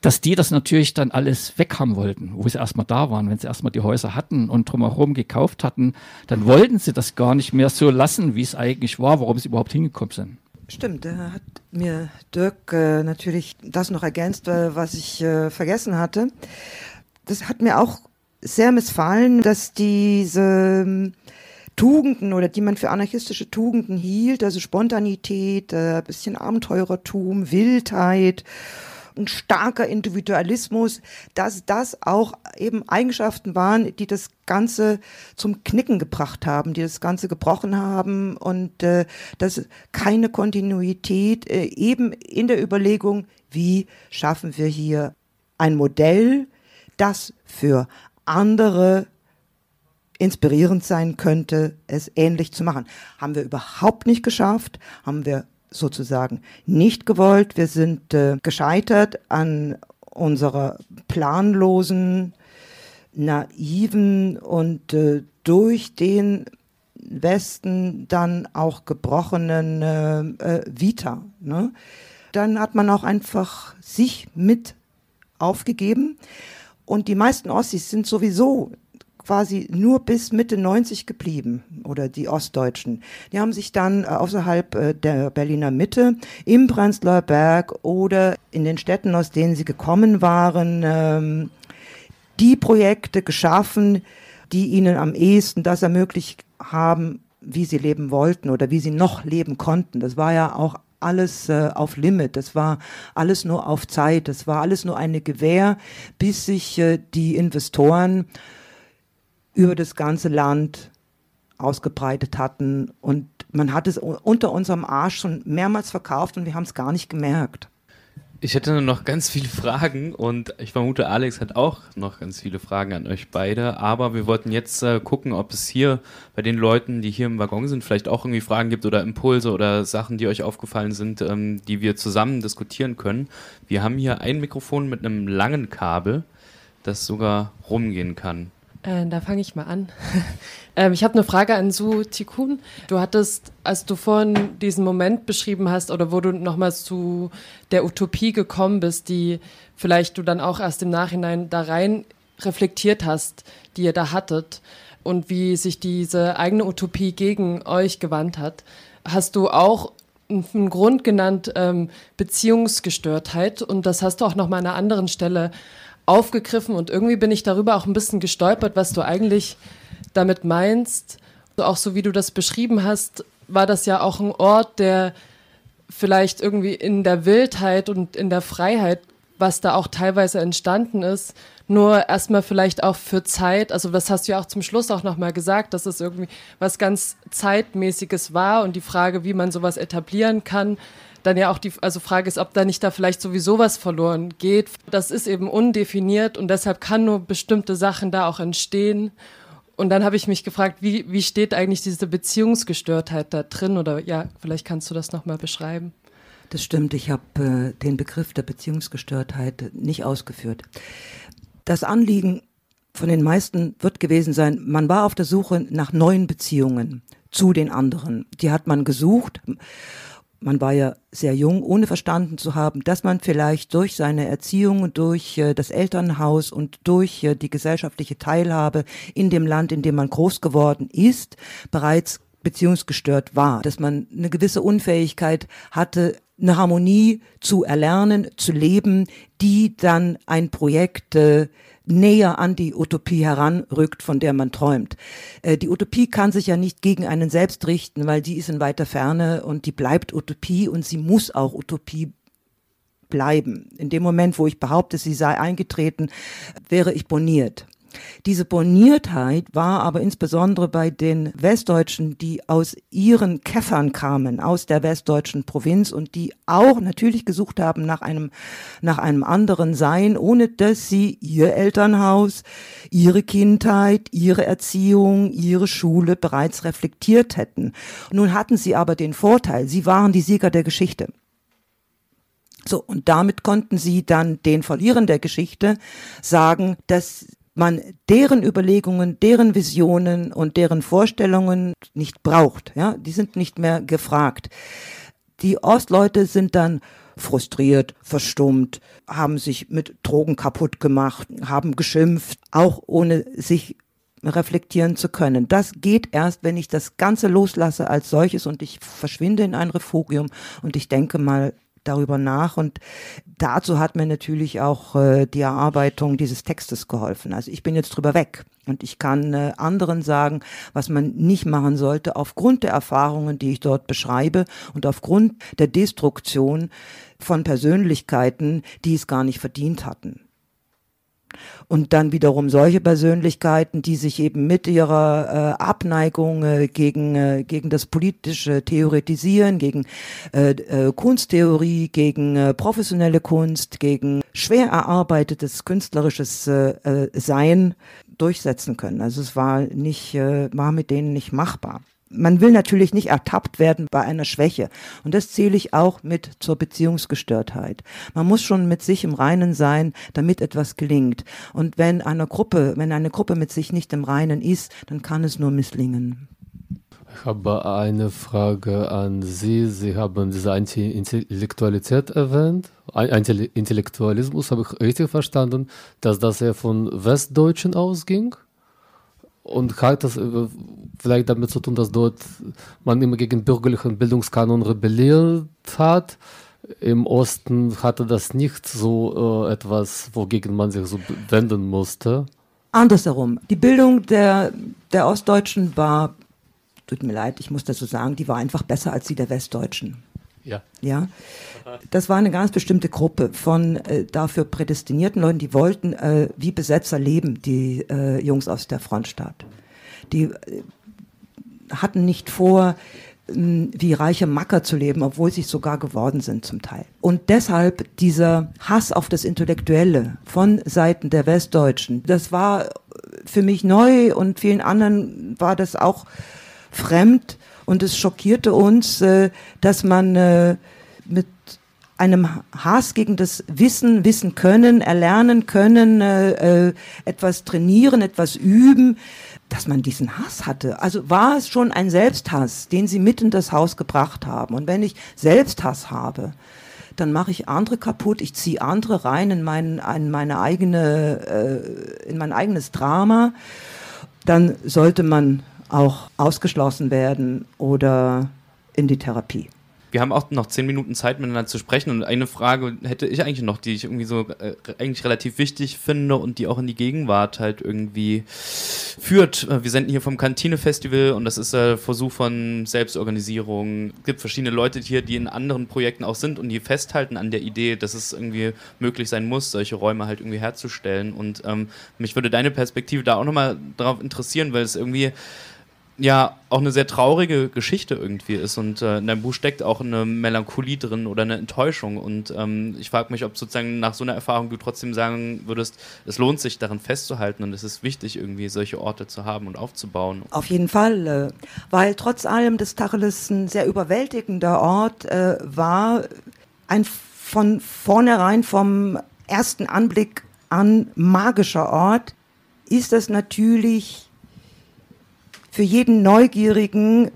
dass die das natürlich dann alles weghaben wollten, wo sie erstmal da waren, wenn sie erstmal die Häuser hatten und drumherum gekauft hatten, dann wollten sie das gar nicht mehr so lassen, wie es eigentlich war, warum sie überhaupt hingekommen sind. Stimmt, da hat mir Dirk äh, natürlich das noch ergänzt, äh, was ich äh, vergessen hatte. Das hat mir auch sehr missfallen, dass diese ähm, Tugenden oder die man für anarchistische Tugenden hielt, also Spontanität, äh, bisschen Abenteurertum, Wildheit ein starker Individualismus, dass das auch eben Eigenschaften waren, die das Ganze zum Knicken gebracht haben, die das Ganze gebrochen haben und äh, dass keine Kontinuität äh, eben in der Überlegung, wie schaffen wir hier ein Modell, das für andere inspirierend sein könnte, es ähnlich zu machen. Haben wir überhaupt nicht geschafft, haben wir sozusagen nicht gewollt. Wir sind äh, gescheitert an unserer planlosen, naiven und äh, durch den Westen dann auch gebrochenen äh, äh, Vita. Ne? Dann hat man auch einfach sich mit aufgegeben. Und die meisten Ossis sind sowieso quasi nur bis Mitte 90 geblieben oder die Ostdeutschen. Die haben sich dann äh, außerhalb äh, der Berliner Mitte im Prenzlauer Berg oder in den Städten, aus denen sie gekommen waren, ähm, die Projekte geschaffen, die ihnen am ehesten das ermöglicht haben, wie sie leben wollten oder wie sie noch leben konnten. Das war ja auch alles äh, auf Limit, das war alles nur auf Zeit, das war alles nur eine Gewähr, bis sich äh, die Investoren über das ganze Land ausgebreitet hatten. Und man hat es unter unserem Arsch schon mehrmals verkauft und wir haben es gar nicht gemerkt. Ich hätte noch ganz viele Fragen und ich vermute, Alex hat auch noch ganz viele Fragen an euch beide. Aber wir wollten jetzt äh, gucken, ob es hier bei den Leuten, die hier im Waggon sind, vielleicht auch irgendwie Fragen gibt oder Impulse oder Sachen, die euch aufgefallen sind, ähm, die wir zusammen diskutieren können. Wir haben hier ein Mikrofon mit einem langen Kabel, das sogar rumgehen kann. Äh, da fange ich mal an. <laughs> ähm, ich habe eine Frage an Su Tikun. Du hattest, als du vorhin diesen Moment beschrieben hast oder wo du nochmals zu der Utopie gekommen bist, die vielleicht du dann auch erst im Nachhinein da rein reflektiert hast, die ihr da hattet und wie sich diese eigene Utopie gegen euch gewandt hat, hast du auch einen Grund genannt, ähm, Beziehungsgestörtheit. Und das hast du auch noch mal an einer anderen Stelle aufgegriffen und irgendwie bin ich darüber auch ein bisschen gestolpert, was du eigentlich damit meinst. Auch so wie du das beschrieben hast, war das ja auch ein Ort, der vielleicht irgendwie in der Wildheit und in der Freiheit, was da auch teilweise entstanden ist, nur erstmal vielleicht auch für Zeit, also das hast du ja auch zum Schluss auch nochmal gesagt, dass es irgendwie was ganz Zeitmäßiges war und die Frage, wie man sowas etablieren kann, dann ja auch die also Frage ist, ob da nicht da vielleicht sowieso was verloren geht. Das ist eben undefiniert und deshalb kann nur bestimmte Sachen da auch entstehen. Und dann habe ich mich gefragt, wie, wie steht eigentlich diese Beziehungsgestörtheit da drin? Oder ja, vielleicht kannst du das nochmal beschreiben. Das stimmt, ich habe äh, den Begriff der Beziehungsgestörtheit nicht ausgeführt. Das Anliegen von den meisten wird gewesen sein, man war auf der Suche nach neuen Beziehungen zu den anderen. Die hat man gesucht man war ja sehr jung, ohne verstanden zu haben, dass man vielleicht durch seine Erziehung, durch äh, das Elternhaus und durch äh, die gesellschaftliche Teilhabe in dem Land, in dem man groß geworden ist, bereits beziehungsgestört war, dass man eine gewisse Unfähigkeit hatte, eine Harmonie zu erlernen, zu leben, die dann ein Projekt äh, näher an die Utopie heranrückt, von der man träumt. Äh, die Utopie kann sich ja nicht gegen einen selbst richten, weil die ist in weiter Ferne und die bleibt Utopie und sie muss auch Utopie bleiben. In dem Moment, wo ich behaupte, sie sei eingetreten, wäre ich boniert. Diese Boniertheit war aber insbesondere bei den Westdeutschen, die aus ihren Käffern kamen, aus der westdeutschen Provinz und die auch natürlich gesucht haben nach einem, nach einem anderen Sein, ohne dass sie ihr Elternhaus, ihre Kindheit, ihre Erziehung, ihre Schule bereits reflektiert hätten. Nun hatten sie aber den Vorteil, sie waren die Sieger der Geschichte. So, und damit konnten sie dann den Verlierern der Geschichte sagen, dass man deren Überlegungen, deren Visionen und deren Vorstellungen nicht braucht. Ja, die sind nicht mehr gefragt. Die Ostleute sind dann frustriert, verstummt, haben sich mit Drogen kaputt gemacht, haben geschimpft, auch ohne sich reflektieren zu können. Das geht erst, wenn ich das Ganze loslasse als solches und ich verschwinde in ein Refugium und ich denke mal darüber nach. Und dazu hat mir natürlich auch äh, die Erarbeitung dieses Textes geholfen. Also ich bin jetzt drüber weg. Und ich kann äh, anderen sagen, was man nicht machen sollte, aufgrund der Erfahrungen, die ich dort beschreibe und aufgrund der Destruktion von Persönlichkeiten, die es gar nicht verdient hatten und dann wiederum solche Persönlichkeiten, die sich eben mit ihrer äh, Abneigung äh, gegen, äh, gegen das politische Theoretisieren, gegen äh, äh, Kunsttheorie, gegen äh, professionelle Kunst, gegen schwer erarbeitetes künstlerisches äh, äh, Sein durchsetzen können. Also es war nicht, äh, war mit denen nicht machbar man will natürlich nicht ertappt werden bei einer Schwäche. Und das zähle ich auch mit zur Beziehungsgestörtheit. Man muss schon mit sich im Reinen sein, damit etwas gelingt. Und wenn eine Gruppe, wenn eine Gruppe mit sich nicht im Reinen ist, dann kann es nur misslingen. Ich habe eine Frage an Sie. Sie haben diese Anti-Intellektualität erwähnt. Anti-Intellektualismus habe ich richtig verstanden, dass das eher von Westdeutschen ausging? Und hat das äh, vielleicht damit zu tun, dass dort man immer gegen bürgerlichen Bildungskanon rebelliert hat. Im Osten hatte das nicht so äh, etwas, wogegen man sich so wenden musste. Andersherum. Die Bildung der, der Ostdeutschen war, tut mir leid, ich muss das so sagen, die war einfach besser als die der Westdeutschen. Ja. Ja. Das war eine ganz bestimmte Gruppe von äh, dafür prädestinierten Leuten, die wollten äh, wie Besetzer leben, die äh, Jungs aus der Frontstaat. Die äh, hatten nicht vor, wie reiche Macker zu leben, obwohl sie sogar geworden sind zum Teil. Und deshalb dieser Hass auf das Intellektuelle von Seiten der Westdeutschen, das war für mich neu und vielen anderen war das auch fremd und es schockierte uns, äh, dass man äh, mit einem Hass gegen das Wissen, Wissen können, erlernen können, äh, äh, etwas trainieren, etwas üben, dass man diesen Hass hatte. Also war es schon ein Selbsthass, den sie mit in das Haus gebracht haben. Und wenn ich Selbsthass habe, dann mache ich andere kaputt, ich ziehe andere rein in, mein, in meine eigene, äh, in mein eigenes Drama, dann sollte man auch ausgeschlossen werden oder in die Therapie. Wir haben auch noch zehn Minuten Zeit miteinander zu sprechen und eine Frage hätte ich eigentlich noch, die ich irgendwie so äh, eigentlich relativ wichtig finde und die auch in die Gegenwart halt irgendwie führt. Äh, wir senden hier vom Kantine-Festival und das ist ein Versuch von Selbstorganisierung. Es gibt verschiedene Leute hier, die in anderen Projekten auch sind und die festhalten an der Idee, dass es irgendwie möglich sein muss, solche Räume halt irgendwie herzustellen. Und ähm, mich würde deine Perspektive da auch nochmal darauf interessieren, weil es irgendwie ja auch eine sehr traurige Geschichte irgendwie ist und äh, in deinem Buch steckt auch eine Melancholie drin oder eine Enttäuschung und ähm, ich frage mich, ob sozusagen nach so einer Erfahrung du trotzdem sagen würdest, es lohnt sich daran festzuhalten und es ist wichtig irgendwie solche Orte zu haben und aufzubauen. Auf jeden Fall, äh, weil trotz allem des Tacheles ein sehr überwältigender Ort äh, war, ein von vornherein vom ersten Anblick an magischer Ort, ist das natürlich für jeden Neugierigen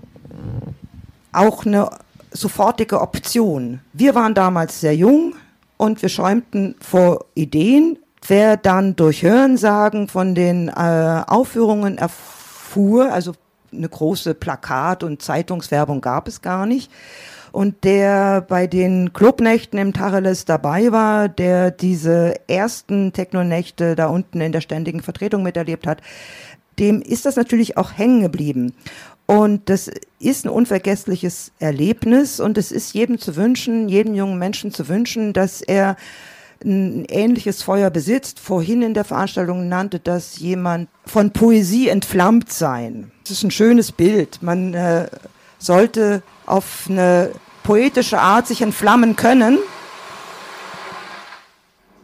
auch eine sofortige Option. Wir waren damals sehr jung und wir schäumten vor Ideen. Wer dann durch Hörensagen von den äh, Aufführungen erfuhr, also eine große Plakat- und Zeitungswerbung gab es gar nicht. Und der bei den Clubnächten im Tacheles dabei war, der diese ersten Technonächte da unten in der ständigen Vertretung miterlebt hat, dem ist das natürlich auch hängen geblieben. Und das ist ein unvergessliches Erlebnis und es ist jedem zu wünschen, jedem jungen Menschen zu wünschen, dass er ein ähnliches Feuer besitzt. Vorhin in der Veranstaltung nannte das jemand von Poesie entflammt sein. Das ist ein schönes Bild. Man äh, sollte auf eine poetische Art sich entflammen können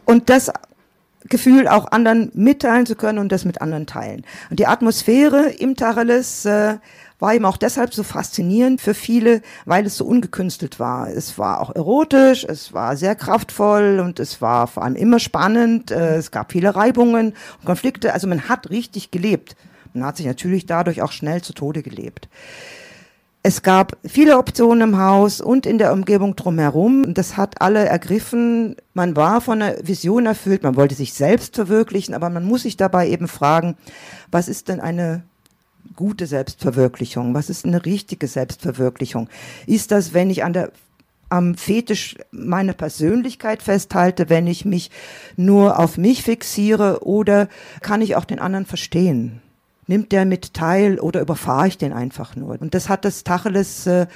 und das Gefühl auch anderen mitteilen zu können und das mit anderen teilen. Und die Atmosphäre im Tacheles äh, war eben auch deshalb so faszinierend für viele, weil es so ungekünstelt war. Es war auch erotisch, es war sehr kraftvoll und es war vor allem immer spannend. Äh, es gab viele Reibungen und Konflikte. Also man hat richtig gelebt. Man hat sich natürlich dadurch auch schnell zu Tode gelebt. Es gab viele Optionen im Haus und in der Umgebung drumherum. Das hat alle ergriffen. Man war von einer Vision erfüllt. Man wollte sich selbst verwirklichen, aber man muss sich dabei eben fragen, was ist denn eine gute Selbstverwirklichung? Was ist eine richtige Selbstverwirklichung? Ist das, wenn ich an der am Fetisch meiner Persönlichkeit festhalte, wenn ich mich nur auf mich fixiere oder kann ich auch den anderen verstehen? Nimmt der mit teil oder überfahre ich den einfach nur? Und das hat das Tacheles äh,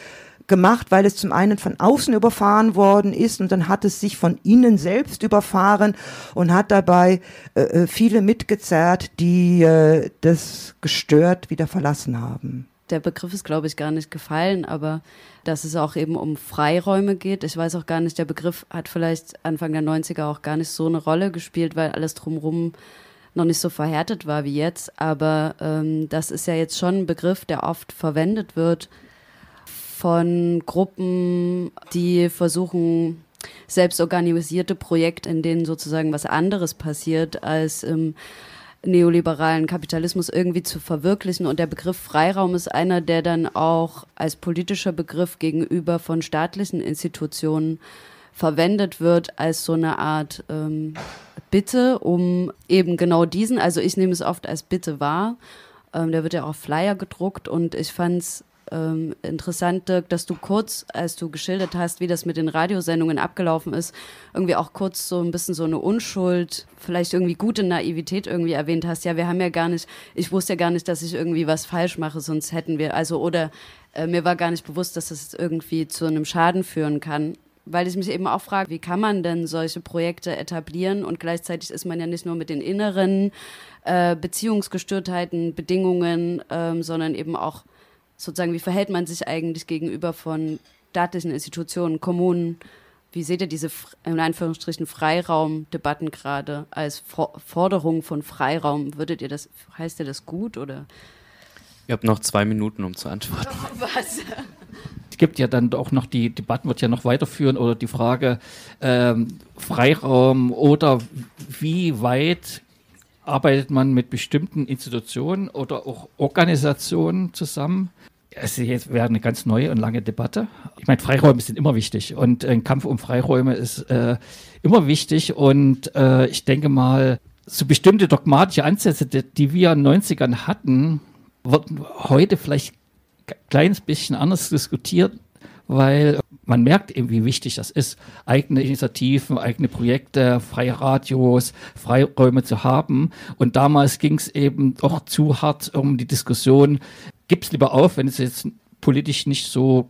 gemacht, weil es zum einen von außen überfahren worden ist und dann hat es sich von innen selbst überfahren und hat dabei äh, äh viele mitgezerrt, die äh, das gestört wieder verlassen haben. Der Begriff ist, glaube ich, gar nicht gefallen, aber dass es auch eben um Freiräume geht. Ich weiß auch gar nicht, der Begriff hat vielleicht Anfang der 90er auch gar nicht so eine Rolle gespielt, weil alles drumherum noch nicht so verhärtet war wie jetzt. Aber ähm, das ist ja jetzt schon ein Begriff, der oft verwendet wird von Gruppen, die versuchen, selbstorganisierte Projekte, in denen sozusagen was anderes passiert als im neoliberalen Kapitalismus irgendwie zu verwirklichen. Und der Begriff Freiraum ist einer, der dann auch als politischer Begriff gegenüber von staatlichen Institutionen verwendet wird als so eine Art ähm, Bitte um eben genau diesen, also ich nehme es oft als Bitte wahr. Ähm, der wird ja auch Flyer gedruckt und ich fand es ähm, interessant, Dirk, dass du kurz, als du geschildert hast, wie das mit den Radiosendungen abgelaufen ist, irgendwie auch kurz so ein bisschen so eine Unschuld, vielleicht irgendwie gute Naivität irgendwie erwähnt hast. Ja, wir haben ja gar nicht, ich wusste ja gar nicht, dass ich irgendwie was falsch mache, sonst hätten wir, also oder äh, mir war gar nicht bewusst, dass das irgendwie zu einem Schaden führen kann weil ich mich eben auch frage, wie kann man denn solche Projekte etablieren und gleichzeitig ist man ja nicht nur mit den inneren äh, Beziehungsgestörtheiten, Bedingungen, ähm, sondern eben auch sozusagen, wie verhält man sich eigentlich gegenüber von staatlichen Institutionen, Kommunen? Wie seht ihr diese in Anführungsstrichen Freiraumdebatten gerade als For Forderung von Freiraum? Würdet ihr das, heißt ihr das gut oder? Ihr habt noch zwei Minuten, um zu antworten. Oh, <laughs> was? Gibt ja dann auch noch die Debatten, wird ja noch weiterführen oder die Frage ähm, Freiraum oder wie weit arbeitet man mit bestimmten Institutionen oder auch Organisationen zusammen. Es wäre eine ganz neue und lange Debatte. Ich meine, Freiräume sind immer wichtig und ein Kampf um Freiräume ist äh, immer wichtig und äh, ich denke mal, so bestimmte dogmatische Ansätze, die, die wir in den 90ern hatten, würden heute vielleicht kleines bisschen anders diskutiert, weil man merkt eben, wie wichtig das ist, eigene Initiativen, eigene Projekte, freie Radios, Freiräume zu haben. Und damals ging es eben doch zu hart um die Diskussion, gibt es lieber auf, wenn es jetzt politisch nicht so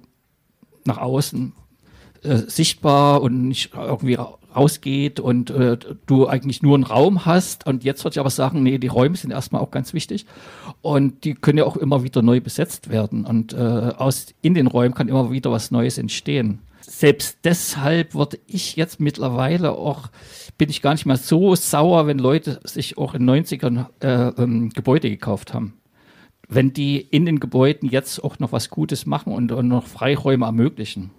nach außen äh, sichtbar und nicht irgendwie rausgeht und äh, du eigentlich nur einen Raum hast. Und jetzt würde ich aber sagen, nee, die Räume sind erstmal auch ganz wichtig. Und die können ja auch immer wieder neu besetzt werden. Und äh, aus, in den Räumen kann immer wieder was Neues entstehen. Selbst deshalb würde ich jetzt mittlerweile auch, bin ich gar nicht mehr so sauer, wenn Leute sich auch in 90ern äh, ähm, Gebäude gekauft haben. Wenn die in den Gebäuden jetzt auch noch was Gutes machen und, und noch Freiräume ermöglichen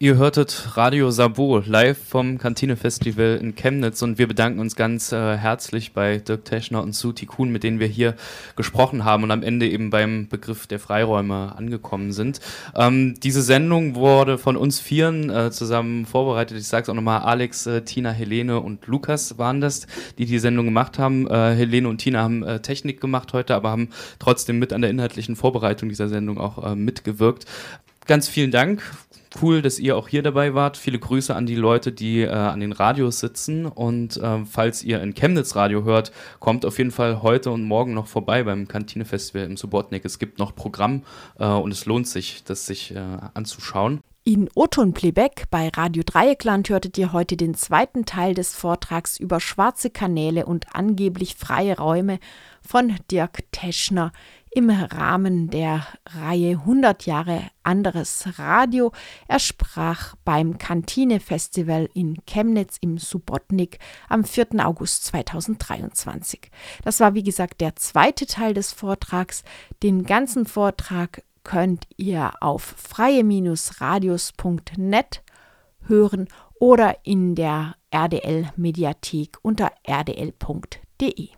Ihr hörtet Radio Sabo live vom Kantine Festival in Chemnitz und wir bedanken uns ganz äh, herzlich bei Dirk Teschner und Suti Kuhn, mit denen wir hier gesprochen haben und am Ende eben beim Begriff der Freiräume angekommen sind. Ähm, diese Sendung wurde von uns Vieren äh, zusammen vorbereitet. Ich sage es auch nochmal, Alex, äh, Tina, Helene und Lukas waren das, die die Sendung gemacht haben. Äh, Helene und Tina haben äh, Technik gemacht heute, aber haben trotzdem mit an der inhaltlichen Vorbereitung dieser Sendung auch äh, mitgewirkt. Ganz vielen Dank cool, dass ihr auch hier dabei wart. Viele Grüße an die Leute, die äh, an den Radios sitzen. Und äh, falls ihr in Chemnitz Radio hört, kommt auf jeden Fall heute und morgen noch vorbei beim Kantine Festival im Subotnik. Es gibt noch Programm äh, und es lohnt sich, das sich äh, anzuschauen. In Oton Playback bei Radio Dreieckland hörtet ihr heute den zweiten Teil des Vortrags über schwarze Kanäle und angeblich freie Räume von Dirk Teschner im Rahmen der Reihe 100 Jahre anderes Radio. Er sprach beim Kantine Festival in Chemnitz im Subotnik am 4. August 2023. Das war wie gesagt der zweite Teil des Vortrags. Den ganzen Vortrag könnt ihr auf freie-radios.net hören oder in der RDL Mediathek unter rdl.de.